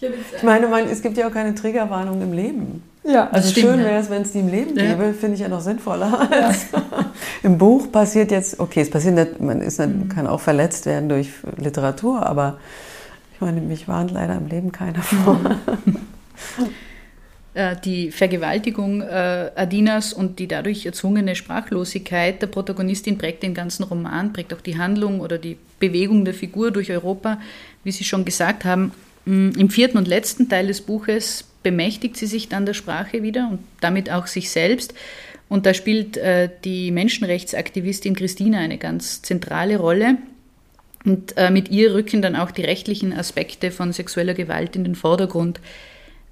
ich meine, man, es gibt ja auch keine Triggerwarnung im Leben. Ja, also stimmt, schön wäre es, wenn es die im Leben ja. gäbe, finde ich ja noch sinnvoller. Ja. Im Buch passiert jetzt, okay, es passiert nicht, man ist nicht, mhm. kann auch verletzt werden durch Literatur, aber ich meine, mich warnt leider im Leben keiner vor. Mhm. Äh, die Vergewaltigung äh, Adinas und die dadurch erzwungene Sprachlosigkeit der Protagonistin prägt den ganzen Roman, prägt auch die Handlung oder die Bewegung der Figur durch Europa. Wie Sie schon gesagt haben, mm, im vierten und letzten Teil des Buches bemächtigt sie sich dann der Sprache wieder und damit auch sich selbst. Und da spielt äh, die Menschenrechtsaktivistin Christina eine ganz zentrale Rolle. Und äh, mit ihr rücken dann auch die rechtlichen Aspekte von sexueller Gewalt in den Vordergrund.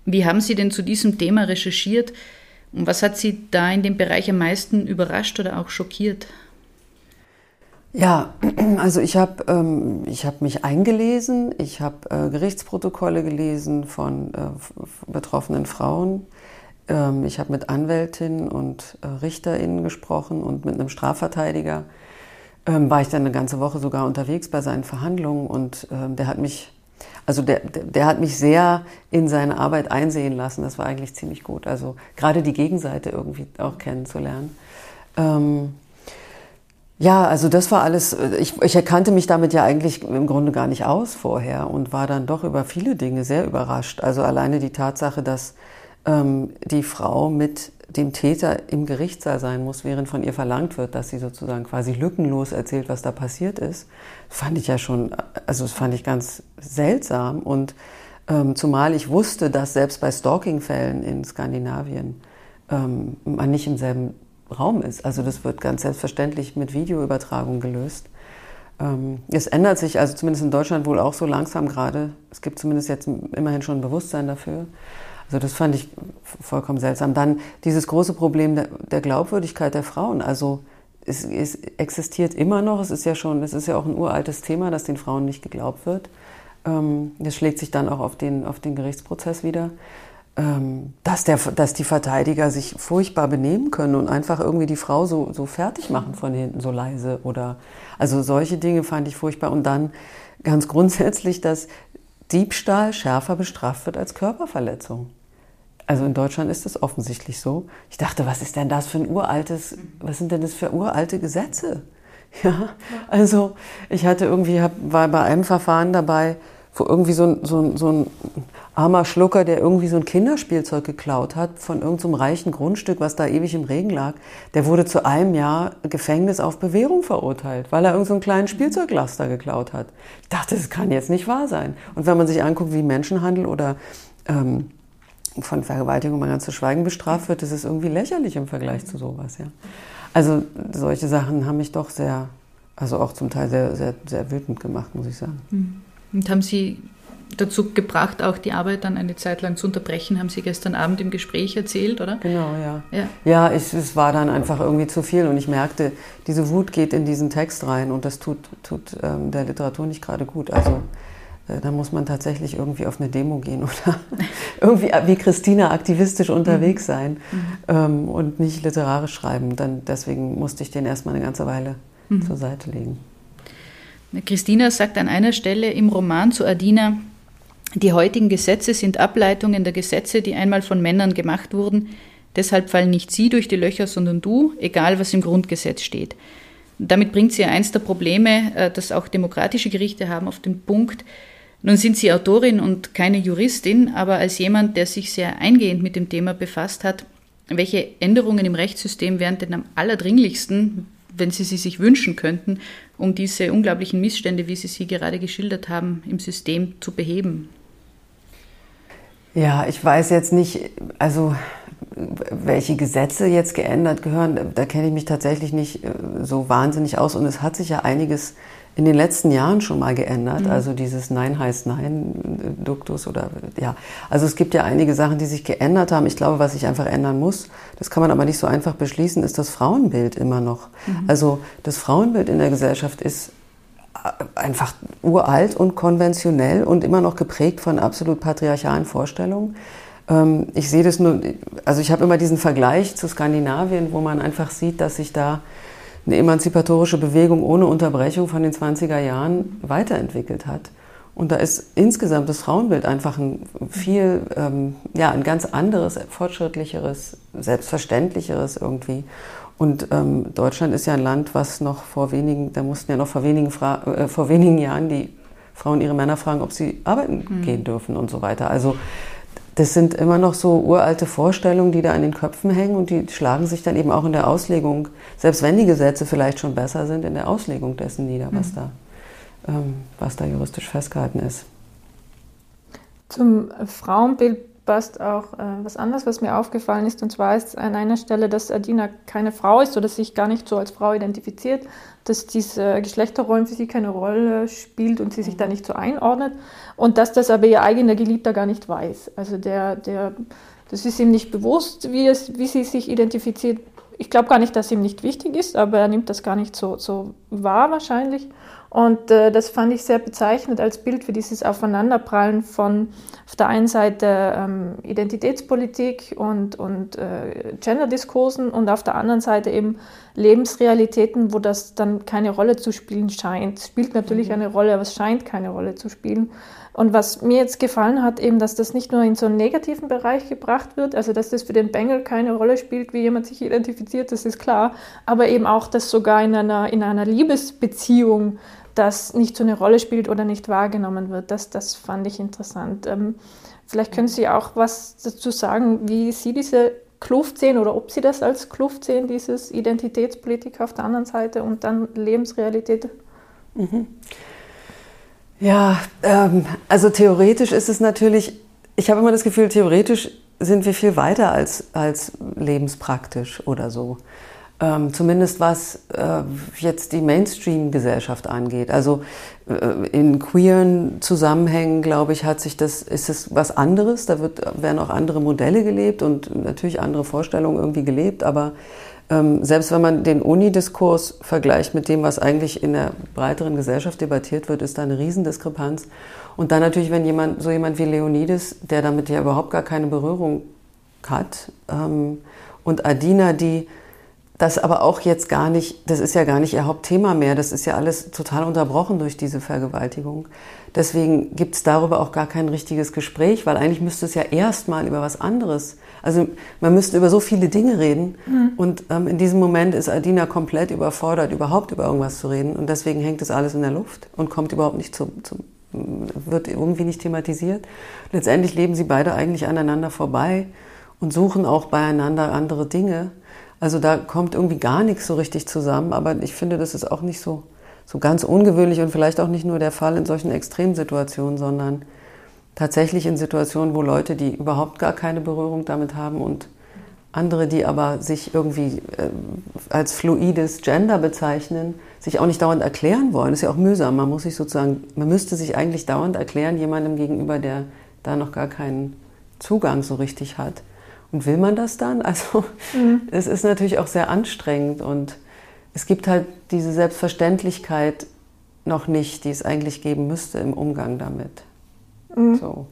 Wie haben Sie denn zu diesem Thema recherchiert und was hat Sie da in dem Bereich am meisten überrascht oder auch schockiert? Ja, also ich habe ähm, hab mich eingelesen, ich habe äh, Gerichtsprotokolle gelesen von äh, betroffenen Frauen, ähm, ich habe mit Anwältinnen und äh, Richterinnen gesprochen und mit einem Strafverteidiger ähm, war ich dann eine ganze Woche sogar unterwegs bei seinen Verhandlungen und ähm, der hat mich also der, der hat mich sehr in seine Arbeit einsehen lassen. Das war eigentlich ziemlich gut. Also gerade die Gegenseite irgendwie auch kennenzulernen. Ähm, ja, also das war alles, ich, ich erkannte mich damit ja eigentlich im Grunde gar nicht aus vorher und war dann doch über viele Dinge sehr überrascht. Also alleine die Tatsache, dass ähm, die Frau mit dem Täter im Gerichtssaal sein muss, während von ihr verlangt wird, dass sie sozusagen quasi lückenlos erzählt, was da passiert ist, fand ich ja schon, also das fand ich ganz seltsam. Und ähm, zumal ich wusste, dass selbst bei Stalking-Fällen in Skandinavien ähm, man nicht im selben Raum ist. Also das wird ganz selbstverständlich mit Videoübertragung gelöst. Ähm, es ändert sich also zumindest in Deutschland wohl auch so langsam gerade. Es gibt zumindest jetzt immerhin schon ein Bewusstsein dafür. Also das fand ich vollkommen seltsam. Dann dieses große Problem der, Glaubwürdigkeit der Frauen. Also es, es, existiert immer noch. Es ist ja schon, es ist ja auch ein uraltes Thema, dass den Frauen nicht geglaubt wird. Ähm, das schlägt sich dann auch auf den, auf den Gerichtsprozess wieder. Ähm, dass, der, dass die Verteidiger sich furchtbar benehmen können und einfach irgendwie die Frau so, so fertig machen von hinten, so leise oder also solche Dinge fand ich furchtbar. Und dann ganz grundsätzlich, dass Diebstahl schärfer bestraft wird als Körperverletzung. Also in Deutschland ist das offensichtlich so. Ich dachte, was ist denn das für ein uraltes, was sind denn das für uralte Gesetze? Ja, also ich hatte irgendwie, hab, war bei einem Verfahren dabei, wo irgendwie so ein, so, ein, so ein armer Schlucker, der irgendwie so ein Kinderspielzeug geklaut hat von irgendeinem so reichen Grundstück, was da ewig im Regen lag, der wurde zu einem Jahr Gefängnis auf Bewährung verurteilt, weil er irgendeinen so kleinen Spielzeuglaster geklaut hat. Ich dachte, das kann jetzt nicht wahr sein. Und wenn man sich anguckt, wie Menschenhandel oder ähm, von Vergewaltigung mal ganz zu schweigen bestraft wird, das ist irgendwie lächerlich im Vergleich zu sowas. Ja. Also solche Sachen haben mich doch sehr, also auch zum Teil sehr, sehr, sehr wütend gemacht, muss ich sagen. Mhm. Und haben Sie dazu gebracht, auch die Arbeit dann eine Zeit lang zu unterbrechen, haben Sie gestern Abend im Gespräch erzählt, oder? Genau, ja. Ja, ja ich, es war dann einfach irgendwie zu viel und ich merkte, diese Wut geht in diesen Text rein und das tut, tut ähm, der Literatur nicht gerade gut. Also äh, da muss man tatsächlich irgendwie auf eine Demo gehen oder irgendwie wie Christina aktivistisch unterwegs mhm. sein mhm. ähm, und nicht literarisch schreiben. Dann, deswegen musste ich den erstmal eine ganze Weile mhm. zur Seite legen. Christina sagt an einer Stelle im Roman zu Adina, die heutigen Gesetze sind Ableitungen der Gesetze, die einmal von Männern gemacht wurden. Deshalb fallen nicht sie durch die Löcher, sondern du, egal was im Grundgesetz steht. damit bringt sie eins der Probleme, äh, das auch demokratische Gerichte haben, auf den Punkt, nun sind Sie Autorin und keine Juristin, aber als jemand, der sich sehr eingehend mit dem Thema befasst hat, welche Änderungen im Rechtssystem wären denn am allerdringlichsten, wenn Sie sie sich wünschen könnten, um diese unglaublichen Missstände, wie Sie sie gerade geschildert haben, im System zu beheben? Ja, ich weiß jetzt nicht, also welche Gesetze jetzt geändert gehören, da kenne ich mich tatsächlich nicht äh, so wahnsinnig aus. Und es hat sich ja einiges in den letzten Jahren schon mal geändert. Mhm. Also dieses Nein heißt Nein, Duktus oder ja. Also es gibt ja einige Sachen, die sich geändert haben. Ich glaube, was sich einfach ändern muss, das kann man aber nicht so einfach beschließen, ist das Frauenbild immer noch. Mhm. Also das Frauenbild in der Gesellschaft ist einfach uralt und konventionell und immer noch geprägt von absolut patriarchalen Vorstellungen. Ähm, ich sehe das nur, also ich habe immer diesen Vergleich zu Skandinavien, wo man einfach sieht, dass sich da eine emanzipatorische Bewegung ohne Unterbrechung von den 20er Jahren weiterentwickelt hat. Und da ist insgesamt das Frauenbild einfach ein viel, ähm, ja, ein ganz anderes, fortschrittlicheres, selbstverständlicheres irgendwie. Und ähm, Deutschland ist ja ein Land, was noch vor wenigen, da mussten ja noch vor wenigen, Fra äh, vor wenigen Jahren die Frauen ihre Männer fragen, ob sie arbeiten mhm. gehen dürfen und so weiter. Also das sind immer noch so uralte Vorstellungen, die da in den Köpfen hängen und die schlagen sich dann eben auch in der Auslegung, selbst wenn die Gesetze vielleicht schon besser sind, in der Auslegung dessen nieder, was, mhm. da, ähm, was da juristisch festgehalten ist. Zum Frauenbild passt auch äh, was anderes, was mir aufgefallen ist. Und zwar ist an einer Stelle, dass Adina keine Frau ist oder sich gar nicht so als Frau identifiziert, dass diese Geschlechterrollen für sie keine Rolle spielt und sie sich da nicht so einordnet. Und dass das aber ihr eigener Geliebter gar nicht weiß. Also der, der, das ist ihm nicht bewusst, wie, es, wie sie sich identifiziert. Ich glaube gar nicht, dass ihm nicht wichtig ist, aber er nimmt das gar nicht so, so wahr wahrscheinlich. Und äh, das fand ich sehr bezeichnend als Bild für dieses Aufeinanderprallen von auf der einen Seite ähm, Identitätspolitik und, und äh, Genderdiskursen und auf der anderen Seite eben Lebensrealitäten, wo das dann keine Rolle zu spielen scheint. Spielt natürlich mhm. eine Rolle, aber es scheint keine Rolle zu spielen. Und was mir jetzt gefallen hat, eben, dass das nicht nur in so einen negativen Bereich gebracht wird, also dass das für den Bengel keine Rolle spielt, wie jemand sich identifiziert, das ist klar, aber eben auch, dass sogar in einer, in einer Liebesbeziehung das nicht so eine Rolle spielt oder nicht wahrgenommen wird. Das, das fand ich interessant. Ähm, vielleicht können Sie auch was dazu sagen, wie Sie diese Kluft sehen oder ob Sie das als Kluft sehen, dieses Identitätspolitik auf der anderen Seite und dann Lebensrealität. Mhm. Ja, ähm, also theoretisch ist es natürlich, ich habe immer das Gefühl, theoretisch sind wir viel weiter als, als lebenspraktisch oder so. Ähm, zumindest was äh, jetzt die Mainstream-Gesellschaft angeht. Also äh, in queeren Zusammenhängen, glaube ich, hat sich das, ist es was anderes. Da wird, werden auch andere Modelle gelebt und natürlich andere Vorstellungen irgendwie gelebt. Aber ähm, selbst wenn man den Unidiskurs vergleicht mit dem, was eigentlich in der breiteren Gesellschaft debattiert wird, ist da eine Riesendiskrepanz. Und dann natürlich, wenn jemand, so jemand wie Leonides, der damit ja überhaupt gar keine Berührung hat, ähm, und Adina, die das aber auch jetzt gar nicht, das ist ja gar nicht ihr Hauptthema mehr. Das ist ja alles total unterbrochen durch diese Vergewaltigung. Deswegen gibt es darüber auch gar kein richtiges Gespräch, weil eigentlich müsste es ja erstmal über was anderes. Also man müsste über so viele Dinge reden mhm. und ähm, in diesem Moment ist Adina komplett überfordert, überhaupt über irgendwas zu reden und deswegen hängt das alles in der Luft und kommt überhaupt nicht zum, zum wird irgendwie nicht thematisiert. Letztendlich leben sie beide eigentlich aneinander vorbei und suchen auch beieinander andere Dinge also da kommt irgendwie gar nichts so richtig zusammen, aber ich finde, das ist auch nicht so, so ganz ungewöhnlich und vielleicht auch nicht nur der Fall in solchen Extremsituationen, sondern tatsächlich in Situationen, wo Leute, die überhaupt gar keine Berührung damit haben und andere, die aber sich irgendwie äh, als fluides Gender bezeichnen, sich auch nicht dauernd erklären wollen. Das ist ja auch mühsam. Man muss sich sozusagen, man müsste sich eigentlich dauernd erklären, jemandem gegenüber, der da noch gar keinen Zugang so richtig hat. Und will man das dann? Also mhm. es ist natürlich auch sehr anstrengend und es gibt halt diese Selbstverständlichkeit noch nicht, die es eigentlich geben müsste im Umgang damit. Mhm. So,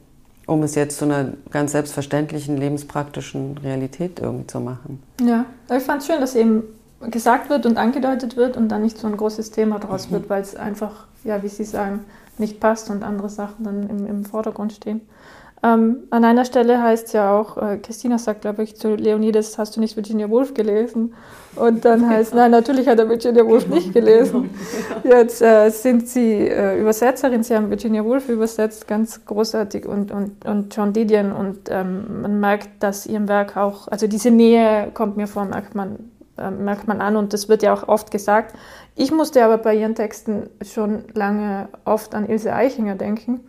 um es jetzt zu einer ganz selbstverständlichen, lebenspraktischen Realität irgendwie zu machen. Ja, ich fand es schön, dass eben gesagt wird und angedeutet wird und dann nicht so ein großes Thema draus mhm. wird, weil es einfach, ja, wie Sie sagen, nicht passt und andere Sachen dann im, im Vordergrund stehen. Ähm, an einer Stelle heißt ja auch, äh, Christina sagt, glaube ich, zu Leonidas, hast du nicht Virginia Woolf gelesen? Und dann heißt, nein, natürlich hat er Virginia Woolf nicht gelesen. Jetzt äh, sind Sie äh, Übersetzerin, Sie haben Virginia Woolf übersetzt, ganz großartig, und, und, und John Didion. Und ähm, man merkt, dass Ihrem Werk auch, also diese Nähe kommt mir vor, merkt man, äh, merkt man an. Und das wird ja auch oft gesagt. Ich musste aber bei Ihren Texten schon lange oft an Ilse Eichinger denken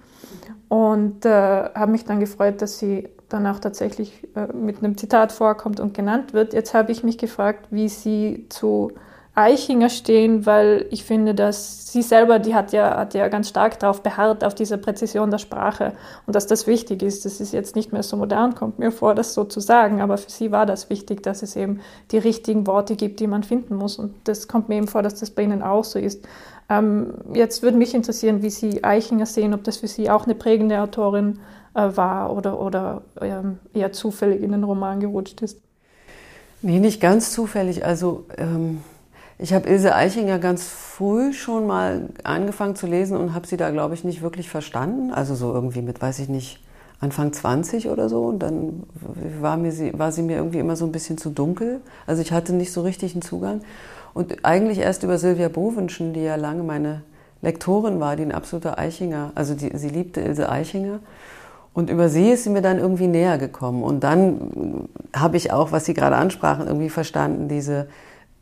und äh, habe mich dann gefreut, dass sie dann auch tatsächlich äh, mit einem Zitat vorkommt und genannt wird. Jetzt habe ich mich gefragt, wie Sie zu Eichinger stehen, weil ich finde, dass sie selber, die hat ja, hat ja ganz stark darauf beharrt, auf dieser Präzision der Sprache und dass das wichtig ist. Das ist jetzt nicht mehr so modern, kommt mir vor, das so zu sagen, aber für sie war das wichtig, dass es eben die richtigen Worte gibt, die man finden muss und das kommt mir eben vor, dass das bei Ihnen auch so ist. Ähm, jetzt würde mich interessieren, wie Sie Eichinger sehen, ob das für Sie auch eine prägende Autorin äh, war oder, oder ähm, eher zufällig in den Roman gerutscht ist. Nee, nicht ganz zufällig. Also ähm ich habe Ilse Eichinger ganz früh schon mal angefangen zu lesen und habe sie da, glaube ich, nicht wirklich verstanden. Also so irgendwie mit, weiß ich nicht, Anfang 20 oder so. Und dann war, mir sie, war sie mir irgendwie immer so ein bisschen zu dunkel. Also ich hatte nicht so richtig einen Zugang. Und eigentlich erst über Silvia Bowenschen, die ja lange meine Lektorin war, die ein absoluter Eichinger, also die, sie liebte Ilse Eichinger. Und über sie ist sie mir dann irgendwie näher gekommen. Und dann habe ich auch, was Sie gerade ansprachen, irgendwie verstanden, diese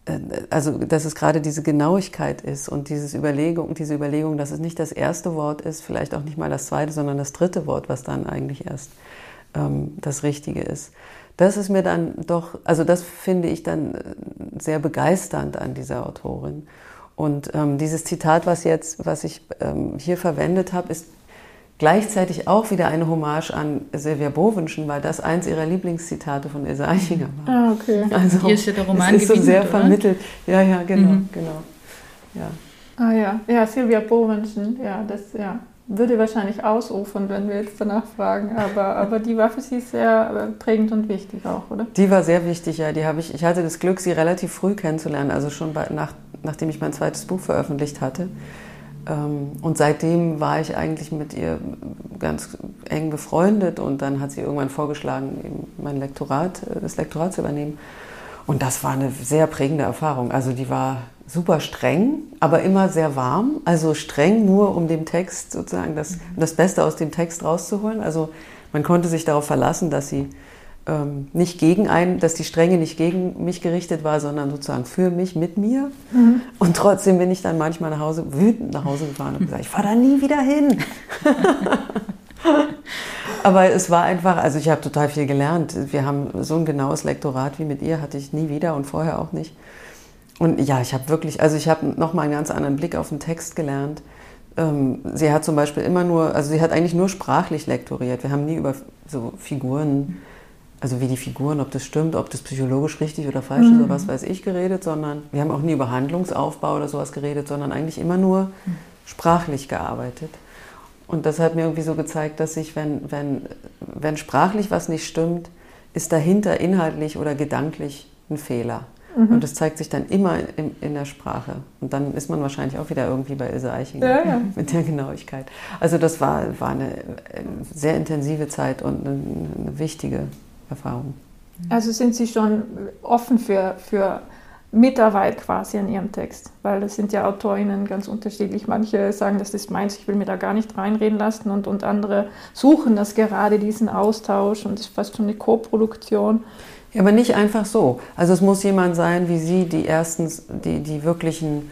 äh, also dass es gerade diese Genauigkeit ist und dieses Überlegung, diese Überlegung, dass es nicht das erste Wort ist, vielleicht auch nicht mal das zweite, sondern das dritte Wort, was dann eigentlich erst ähm, das Richtige ist. Das ist mir dann doch, also das finde ich dann äh, sehr begeisternd an dieser Autorin. Und ähm, dieses Zitat, was jetzt, was ich ähm, hier verwendet habe, ist Gleichzeitig auch wieder eine Hommage an Silvia Bowenschen, weil das eins ihrer Lieblingszitate von Ilse Eichinger war. Ah, okay. Also, Hier ist ja der Roman es ist so sehr oder? vermittelt. Ja, ja, genau, mhm. genau. Ja. Ah ja, ja, Silvia Bowenschen, ja, das ja, würde wahrscheinlich ausufern, wenn wir jetzt danach fragen, aber, aber die war für Sie sehr äh, prägend und wichtig auch, oder? Die war sehr wichtig, ja. Die ich, ich hatte das Glück, sie relativ früh kennenzulernen, also schon bei, nach, nachdem ich mein zweites Buch veröffentlicht hatte. Ähm, und seitdem war ich eigentlich mit ihr ganz eng befreundet und dann hat sie irgendwann vorgeschlagen, mein Lektorat, äh, das Lektorat zu übernehmen. Und das war eine sehr prägende Erfahrung. Also die war super streng, aber immer sehr warm. Also streng nur, um dem Text sozusagen das, das Beste aus dem Text rauszuholen. Also man konnte sich darauf verlassen, dass sie ähm, nicht gegen einen, dass die Strenge nicht gegen mich gerichtet war, sondern sozusagen für mich, mit mir. Mhm. Und trotzdem bin ich dann manchmal nach Hause, wütend nach Hause gefahren und gesagt, ich fahre da nie wieder hin. Aber es war einfach, also ich habe total viel gelernt. Wir haben so ein genaues Lektorat wie mit ihr, hatte ich nie wieder und vorher auch nicht. Und ja, ich habe wirklich, also ich habe nochmal einen ganz anderen Blick auf den Text gelernt. Ähm, sie hat zum Beispiel immer nur, also sie hat eigentlich nur sprachlich lektoriert. Wir haben nie über so Figuren also wie die Figuren, ob das stimmt, ob das psychologisch richtig oder falsch mhm. ist oder was weiß ich geredet, sondern wir haben auch nie über Handlungsaufbau oder sowas geredet, sondern eigentlich immer nur sprachlich gearbeitet. Und das hat mir irgendwie so gezeigt, dass sich, wenn, wenn, wenn sprachlich was nicht stimmt, ist dahinter inhaltlich oder gedanklich ein Fehler. Mhm. Und das zeigt sich dann immer in, in, der Sprache. Und dann ist man wahrscheinlich auch wieder irgendwie bei Ilse Eichinger ja, ja. mit der Genauigkeit. Also das war, war eine sehr intensive Zeit und eine, eine wichtige Erfahrung. Also sind Sie schon offen für, für Mitarbeit quasi an Ihrem Text? Weil das sind ja AutorInnen ganz unterschiedlich. Manche sagen, das ist meins, ich will mir da gar nicht reinreden lassen und, und andere suchen das gerade, diesen Austausch und es ist fast schon eine Co-Produktion. Ja, aber nicht einfach so. Also es muss jemand sein wie Sie, die erstens die, die wirklichen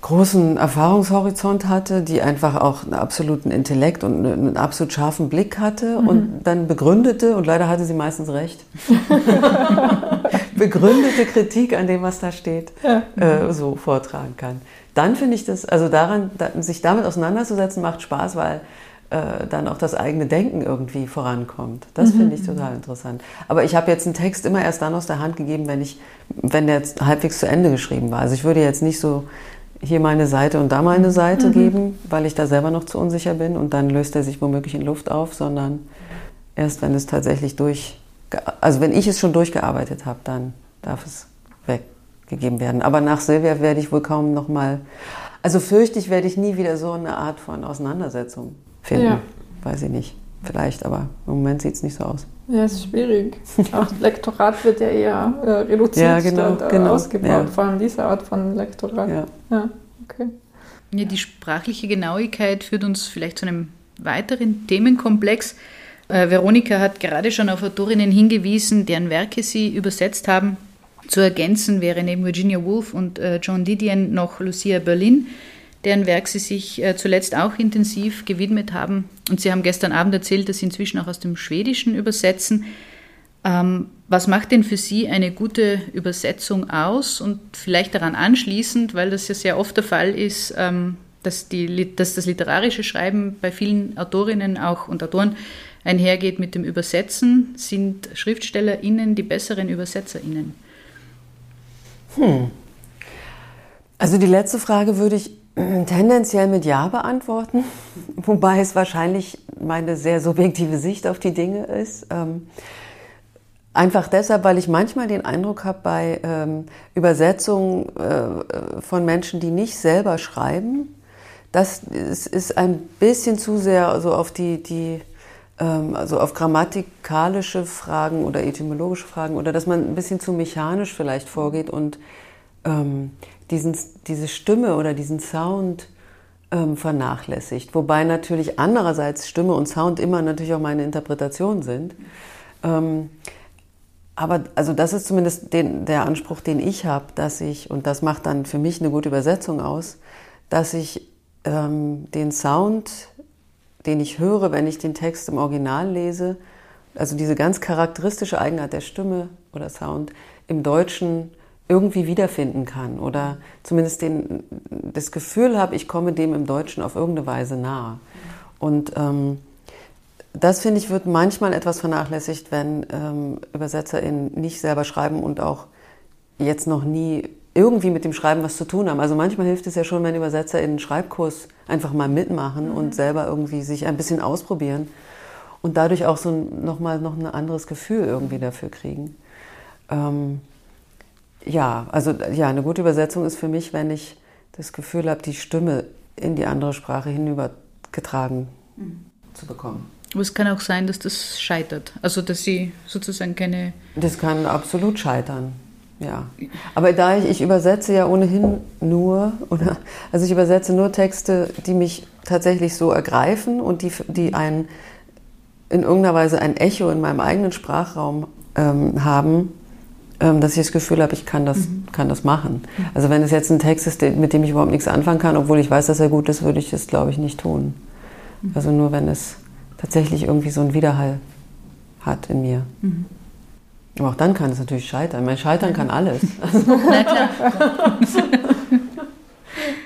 großen Erfahrungshorizont hatte, die einfach auch einen absoluten Intellekt und einen absolut scharfen Blick hatte mhm. und dann begründete, und leider hatte sie meistens recht, begründete Kritik an dem, was da steht, ja. äh, so vortragen kann. Dann finde ich das, also daran, sich damit auseinanderzusetzen, macht Spaß, weil äh, dann auch das eigene Denken irgendwie vorankommt. Das mhm. finde ich total interessant. Aber ich habe jetzt einen Text immer erst dann aus der Hand gegeben, wenn ich, wenn der jetzt halbwegs zu Ende geschrieben war. Also ich würde jetzt nicht so hier meine Seite und da meine Seite mhm. geben, weil ich da selber noch zu unsicher bin und dann löst er sich womöglich in Luft auf, sondern erst wenn es tatsächlich durch, also wenn ich es schon durchgearbeitet habe, dann darf es weggegeben werden. Aber nach Silvia werde ich wohl kaum noch mal, also fürchte ich, werde ich nie wieder so eine Art von Auseinandersetzung finden. Ja. Weiß ich nicht. Vielleicht, aber im Moment sieht es nicht so aus. Ja, es ist schwierig. Auch Lektorat wird ja eher äh, reduziert ja, genau, statt äh, genau. ausgebaut, ja. vor allem diese Art von Lektorat. Ja, ja okay. Ja, die sprachliche Genauigkeit führt uns vielleicht zu einem weiteren Themenkomplex. Äh, Veronika hat gerade schon auf Autorinnen hingewiesen, deren Werke sie übersetzt haben. Zu ergänzen wäre neben Virginia Woolf und äh, John Didion noch Lucia Berlin, deren Werk Sie sich äh, zuletzt auch intensiv gewidmet haben. Und Sie haben gestern Abend erzählt, dass Sie inzwischen auch aus dem Schwedischen übersetzen. Ähm, was macht denn für Sie eine gute Übersetzung aus? Und vielleicht daran anschließend, weil das ja sehr oft der Fall ist, ähm, dass, die, dass das literarische Schreiben bei vielen Autorinnen auch und Autoren einhergeht mit dem Übersetzen, sind SchriftstellerInnen die besseren ÜbersetzerInnen? Hm. Also die letzte Frage würde ich tendenziell mit Ja beantworten, wobei es wahrscheinlich meine sehr subjektive Sicht auf die Dinge ist. Ähm, einfach deshalb, weil ich manchmal den Eindruck habe bei ähm, Übersetzungen äh, von Menschen, die nicht selber schreiben, das ist ein bisschen zu sehr so auf die, die ähm, also auf grammatikalische Fragen oder etymologische Fragen oder dass man ein bisschen zu mechanisch vielleicht vorgeht und diesen, diese Stimme oder diesen Sound ähm, vernachlässigt. Wobei natürlich andererseits Stimme und Sound immer natürlich auch meine Interpretation sind. Ähm, aber also das ist zumindest den, der Anspruch, den ich habe, dass ich, und das macht dann für mich eine gute Übersetzung aus, dass ich ähm, den Sound den ich höre, wenn ich den Text im Original lese, also diese ganz charakteristische Eigenart der Stimme oder Sound im Deutschen irgendwie wiederfinden kann oder zumindest den, das Gefühl habe, ich komme dem im Deutschen auf irgendeine Weise nahe. Und ähm, das finde ich wird manchmal etwas vernachlässigt, wenn ähm, ÜbersetzerInnen nicht selber schreiben und auch jetzt noch nie irgendwie mit dem Schreiben was zu tun haben. Also manchmal hilft es ja schon, wenn Übersetzer in einen Schreibkurs einfach mal mitmachen mhm. und selber irgendwie sich ein bisschen ausprobieren und dadurch auch so nochmal noch ein anderes Gefühl irgendwie dafür kriegen. Ähm, ja, also ja, eine gute Übersetzung ist für mich, wenn ich das Gefühl habe, die Stimme in die andere Sprache hinübergetragen mhm. zu bekommen. Aber es kann auch sein, dass das scheitert. Also, dass sie sozusagen keine. Das kann absolut scheitern. Ja, aber da ich, ich übersetze ja ohnehin nur, oder, also ich übersetze nur Texte, die mich tatsächlich so ergreifen und die, die ein, in irgendeiner Weise ein Echo in meinem eigenen Sprachraum ähm, haben, dass ich das Gefühl habe, ich kann das, mhm. kann das machen. Also wenn es jetzt ein Text ist, mit dem ich überhaupt nichts anfangen kann, obwohl ich weiß, dass er gut ist, würde ich das, glaube ich, nicht tun. Mhm. Also nur wenn es tatsächlich irgendwie so einen Widerhall hat in mir. Mhm. Aber auch dann kann es natürlich scheitern. Mein Scheitern kann alles. Also Na klar.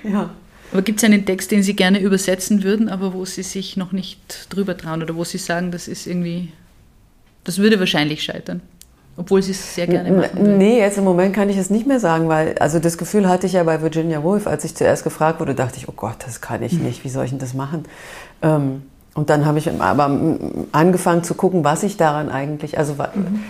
ja. Aber gibt es einen Text, den Sie gerne übersetzen würden, aber wo Sie sich noch nicht drüber trauen oder wo Sie sagen, das ist irgendwie, das würde wahrscheinlich scheitern? Obwohl Sie es sehr gerne machen. Nee, jetzt im Moment kann ich es nicht mehr sagen, weil, also das Gefühl hatte ich ja bei Virginia Woolf, als ich zuerst gefragt wurde, dachte ich, oh Gott, das kann ich nicht, wie soll ich denn das machen? Ähm, und dann habe ich aber angefangen zu gucken, was ich daran eigentlich, also mhm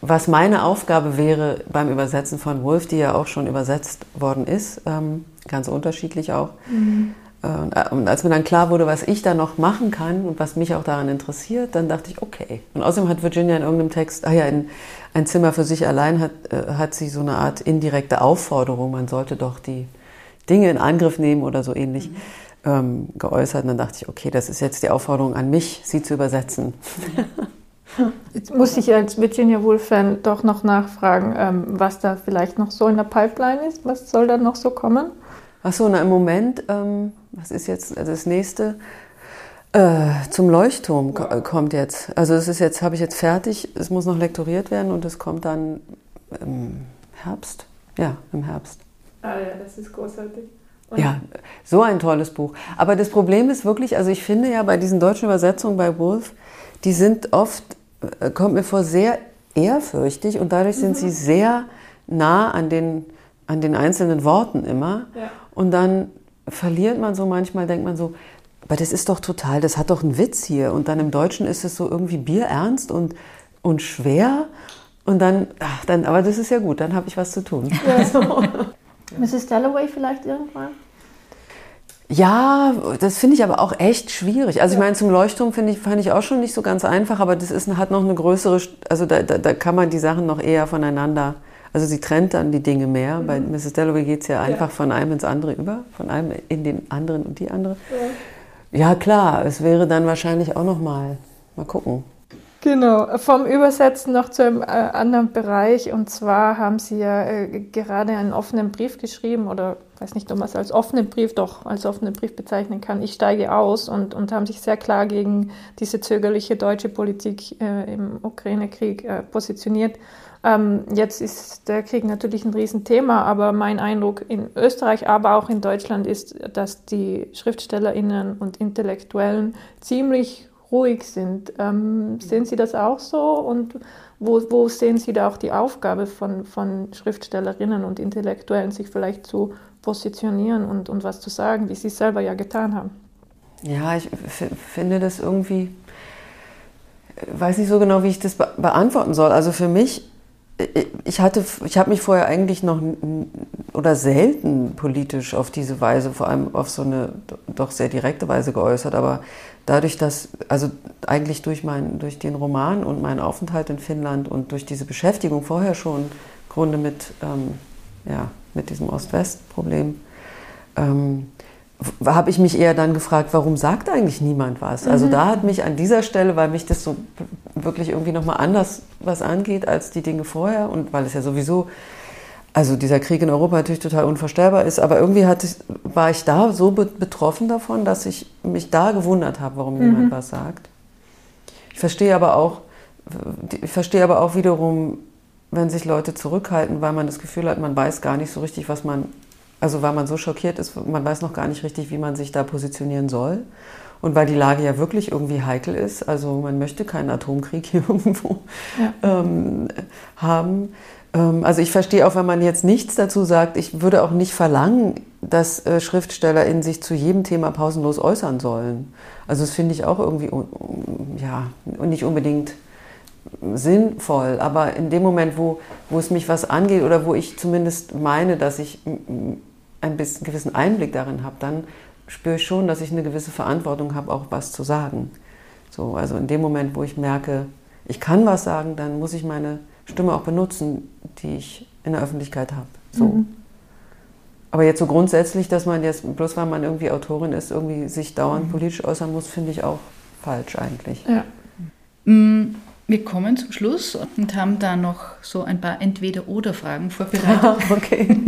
was meine Aufgabe wäre beim Übersetzen von Wolf, die ja auch schon übersetzt worden ist, ähm, ganz unterschiedlich auch. Mhm. Äh, und als mir dann klar wurde, was ich da noch machen kann und was mich auch daran interessiert, dann dachte ich, okay. Und außerdem hat Virginia in irgendeinem Text, ah ja, in ein Zimmer für sich allein hat, äh, hat sie so eine Art indirekte Aufforderung, man sollte doch die Dinge in Angriff nehmen oder so ähnlich. Mhm. Ähm, geäußert und dann dachte ich, okay, das ist jetzt die Aufforderung an mich, sie zu übersetzen. Jetzt muss ich als Virginia Woolf-Fan doch noch nachfragen, ähm, was da vielleicht noch so in der Pipeline ist. Was soll da noch so kommen? Achso, na im Moment, ähm, was ist jetzt also das nächste? Äh, zum Leuchtturm ja. kommt jetzt. Also es ist jetzt, habe ich jetzt fertig, es muss noch lektoriert werden und es kommt dann im Herbst. Ja, im Herbst. Ah ja, das ist großartig. Und ja, so ein tolles Buch. Aber das Problem ist wirklich, also ich finde ja bei diesen deutschen Übersetzungen bei Wolf, die sind oft äh, kommt mir vor, sehr ehrfürchtig und dadurch sind mhm. sie sehr nah an den, an den einzelnen Worten immer. Ja. Und dann verliert man so manchmal, denkt man so, aber das ist doch total, das hat doch einen Witz hier. Und dann im Deutschen ist es so irgendwie bierernst und, und schwer. Und dann, ach, dann, aber das ist ja gut, dann habe ich was zu tun. Ja. So. Mrs. Dalloway vielleicht irgendwann? Ja, das finde ich aber auch echt schwierig. Also ich meine, zum Leuchtturm finde ich, fand ich auch schon nicht so ganz einfach, aber das ist, hat noch eine größere, also da, da, da kann man die Sachen noch eher voneinander, also sie trennt dann die Dinge mehr. Mhm. Bei Mrs. Dalloway geht es ja einfach ja. von einem ins andere über, von einem in den anderen und die andere. Ja, ja klar, es wäre dann wahrscheinlich auch noch mal, mal gucken. Genau, vom Übersetzen noch zu einem äh, anderen Bereich. Und zwar haben Sie ja äh, gerade einen offenen Brief geschrieben oder weiß nicht, ob man es als offenen Brief, doch als offenen Brief bezeichnen kann. Ich steige aus und, und haben sich sehr klar gegen diese zögerliche deutsche Politik äh, im Ukraine-Krieg äh, positioniert. Ähm, jetzt ist der Krieg natürlich ein Riesenthema, aber mein Eindruck in Österreich, aber auch in Deutschland ist, dass die SchriftstellerInnen und Intellektuellen ziemlich ruhig sind. Ähm, sehen Sie das auch so? Und wo, wo sehen Sie da auch die Aufgabe von, von Schriftstellerinnen und Intellektuellen, sich vielleicht zu positionieren und, und was zu sagen, wie Sie es selber ja getan haben? Ja, ich finde das irgendwie, weiß nicht so genau, wie ich das be beantworten soll. Also für mich ich hatte, ich habe mich vorher eigentlich noch oder selten politisch auf diese Weise, vor allem auf so eine doch sehr direkte Weise geäußert, aber dadurch, dass, also eigentlich durch, mein, durch den Roman und meinen Aufenthalt in Finnland und durch diese Beschäftigung vorher schon im Grunde mit, ähm, ja, mit diesem Ost-West-Problem, ähm, habe ich mich eher dann gefragt, warum sagt eigentlich niemand was? Also mhm. da hat mich an dieser Stelle, weil mich das so wirklich irgendwie nochmal anders was angeht als die Dinge vorher und weil es ja sowieso, also dieser Krieg in Europa natürlich total unvorstellbar ist, aber irgendwie hatte, war ich da so betroffen davon, dass ich mich da gewundert habe, warum mhm. niemand was sagt. Ich verstehe aber auch, ich verstehe aber auch wiederum, wenn sich Leute zurückhalten, weil man das Gefühl hat, man weiß gar nicht so richtig, was man also weil man so schockiert ist, man weiß noch gar nicht richtig, wie man sich da positionieren soll. Und weil die Lage ja wirklich irgendwie heikel ist, also man möchte keinen Atomkrieg hier irgendwo ja. ähm, haben. Ähm, also ich verstehe auch, wenn man jetzt nichts dazu sagt, ich würde auch nicht verlangen, dass äh, SchriftstellerInnen sich zu jedem Thema pausenlos äußern sollen. Also das finde ich auch irgendwie, ja, nicht unbedingt sinnvoll. Aber in dem Moment, wo, wo es mich was angeht oder wo ich zumindest meine, dass ich einen gewissen Einblick darin habe, dann spüre ich schon, dass ich eine gewisse Verantwortung habe, auch was zu sagen. So, also in dem Moment, wo ich merke, ich kann was sagen, dann muss ich meine Stimme auch benutzen, die ich in der Öffentlichkeit habe. So. Mhm. Aber jetzt so grundsätzlich, dass man jetzt, bloß weil man irgendwie Autorin ist, irgendwie sich dauernd mhm. politisch äußern muss, finde ich auch falsch eigentlich. Ja. Mhm. Wir kommen zum Schluss und haben da noch so ein paar Entweder-Oder-Fragen vorbereitet. okay.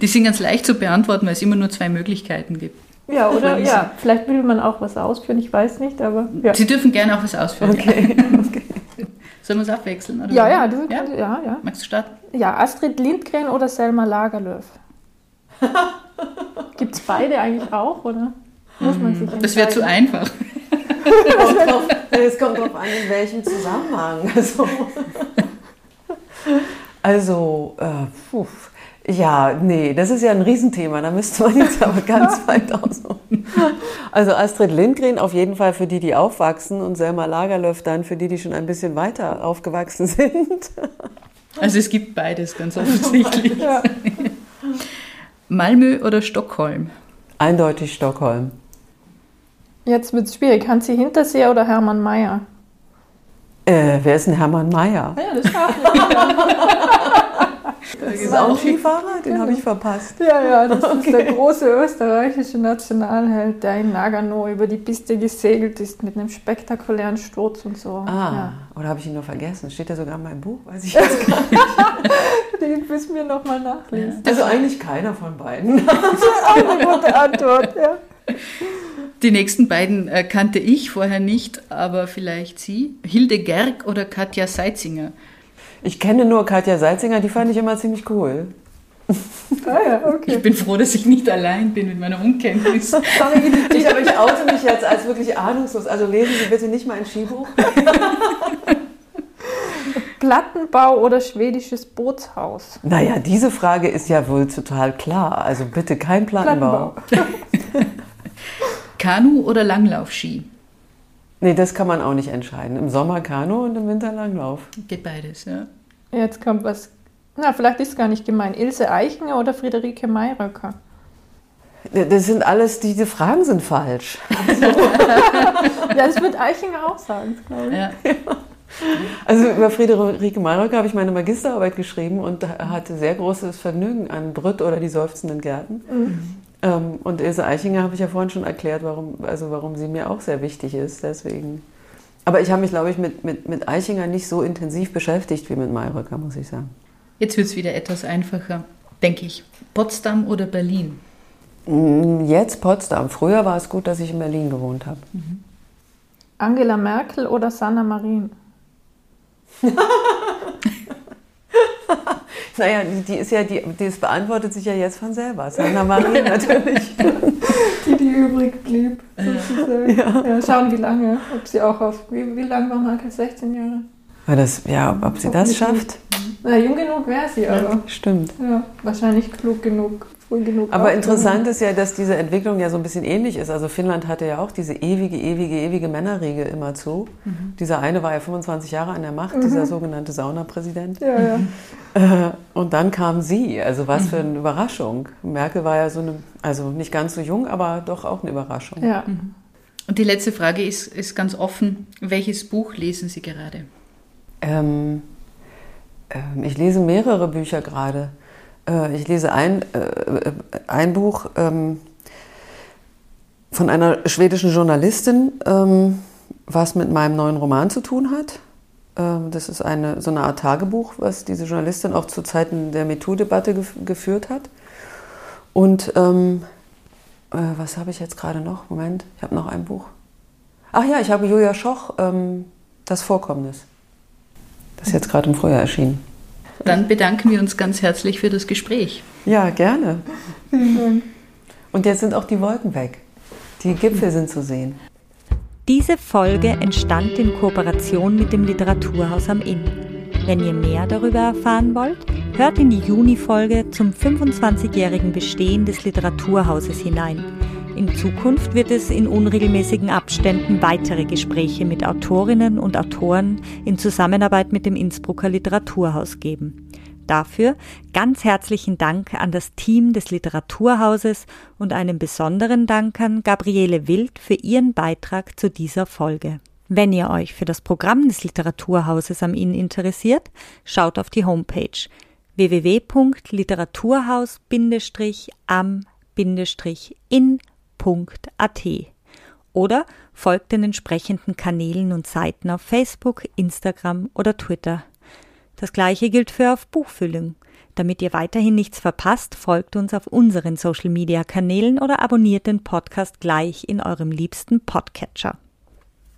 Die sind ganz leicht zu beantworten, weil es immer nur zwei Möglichkeiten gibt. Ja, oder? Ja, vielleicht will man auch was ausführen, ich weiß nicht, aber. Ja. Sie dürfen gerne auch was ausführen. Okay. okay. Sollen wir es abwechseln? Oder ja, ja, das ja? Ja, ja. Magst du starten? Ja, Astrid Lindgren oder Selma Lagerlöf? Gibt es beide eigentlich auch, oder? Muss man sich Das wäre zu einfach es kommt darauf an, in welchem Zusammenhang. Also, also äh, ja, nee, das ist ja ein Riesenthema. Da müsste man jetzt aber ganz weit ausholen. Also Astrid Lindgren auf jeden Fall für die, die aufwachsen und Selma Lagerlöf dann für die, die schon ein bisschen weiter aufgewachsen sind. Also es gibt beides ganz offensichtlich. Ja. Malmö oder Stockholm? Eindeutig Stockholm. Jetzt wird es schwierig. Hansi Hinterseher oder Hermann Mayer? Äh, wer ist denn Hermann Mayer? Ja, das Das ist auch ein Skifahrer, den habe ich verpasst. Ja, ja, das okay. ist der große österreichische Nationalheld, der in Nagano über die Piste gesegelt ist mit einem spektakulären Sturz und so. Ah, ja. oder habe ich ihn nur vergessen? Steht er sogar in meinem Buch? Weiß ich jetzt gar nicht. den müssen wir nochmal nachlesen. Also eigentlich keiner von beiden. das ist auch eine gute Antwort, ja. Die nächsten beiden äh, kannte ich vorher nicht, aber vielleicht Sie. Hilde Gerg oder Katja Seitzinger? Ich kenne nur Katja Seitzinger, die fand ich immer ziemlich cool. Ah ja, okay. Ich bin froh, dass ich nicht allein bin mit meiner Unkenntnis. Sorry, ich, aber ich oute mich jetzt als wirklich ahnungslos. Also lesen Sie bitte nicht mein Skibuch. Plattenbau oder schwedisches Bootshaus? Naja, diese Frage ist ja wohl total klar. Also bitte kein Plattenbau. Plattenbau. Kanu oder Langlaufski? Nee, das kann man auch nicht entscheiden. Im Sommer Kanu und im Winter Langlauf. Geht beides, ja. Jetzt kommt was, na, vielleicht ist es gar nicht gemein. Ilse Eichinger oder Friederike Mayröcker? Das sind alles, diese Fragen sind falsch. ja, das wird Eichinger auch sagen, glaube ich. Ja. Also über Friederike Mayröcker habe ich meine Magisterarbeit geschrieben und hatte sehr großes Vergnügen an Brütt oder die seufzenden Gärten. Mhm. Ähm, und Ilse Eichinger habe ich ja vorhin schon erklärt, warum, also warum sie mir auch sehr wichtig ist. Deswegen. Aber ich habe mich, glaube ich, mit, mit, mit Eichinger nicht so intensiv beschäftigt wie mit Mayröcker, muss ich sagen. Jetzt wird es wieder etwas einfacher, denke ich. Potsdam oder Berlin? Mm, jetzt Potsdam. Früher war es gut, dass ich in Berlin gewohnt habe. Mhm. Angela Merkel oder Sanna Marin? naja, die ist ja, die, das beantwortet sich ja jetzt von selber. Sanna Marin natürlich. die, die übrig blieb, sozusagen. Ja. ja. schauen, wie lange, ob sie auch auf, wie, wie lange war Merkel? 16 Jahre? Ja, das, ja ob sie das schafft. Na, jung genug wäre sie, aber. Stimmt. Ja, wahrscheinlich klug genug früh genug. Aber interessant ist ja, dass diese Entwicklung ja so ein bisschen ähnlich ist. Also Finnland hatte ja auch diese ewige, ewige, ewige Männerriege immer zu. Mhm. Dieser eine war ja 25 Jahre an der Macht, mhm. dieser sogenannte Saunapräsident. Ja, ja. Äh, und dann kam sie. Also was mhm. für eine Überraschung. Merkel war ja so eine, also nicht ganz so jung, aber doch auch eine Überraschung. Ja. Mhm. Und die letzte Frage ist, ist ganz offen. Welches Buch lesen Sie gerade? Ähm, ähm, ich lese mehrere Bücher gerade. Äh, ich lese ein, äh, ein Buch ähm, von einer schwedischen Journalistin, ähm, was mit meinem neuen Roman zu tun hat. Ähm, das ist eine, so eine Art Tagebuch, was diese Journalistin auch zu Zeiten der MeToo-Debatte gef geführt hat. Und ähm, äh, was habe ich jetzt gerade noch? Moment, ich habe noch ein Buch. Ach ja, ich habe Julia Schoch, ähm, Das Vorkommnis. Das ist jetzt gerade im Frühjahr erschienen. Dann bedanken wir uns ganz herzlich für das Gespräch. Ja, gerne. Und jetzt sind auch die Wolken weg. Die Gipfel sind zu sehen. Diese Folge entstand in Kooperation mit dem Literaturhaus am Inn. Wenn ihr mehr darüber erfahren wollt, hört in die Juni-Folge zum 25-jährigen Bestehen des Literaturhauses hinein. In Zukunft wird es in unregelmäßigen Abständen weitere Gespräche mit Autorinnen und Autoren in Zusammenarbeit mit dem Innsbrucker Literaturhaus geben. Dafür ganz herzlichen Dank an das Team des Literaturhauses und einen besonderen Dank an Gabriele Wild für ihren Beitrag zu dieser Folge. Wenn ihr euch für das Programm des Literaturhauses am Inn interessiert, schaut auf die Homepage www.literaturhaus-am-in www.ftf.at oder folgt den entsprechenden Kanälen und Seiten auf Facebook, Instagram oder Twitter. Das gleiche gilt für auf Buchfüllung. Damit ihr weiterhin nichts verpasst, folgt uns auf unseren Social Media Kanälen oder abonniert den Podcast gleich in eurem liebsten Podcatcher.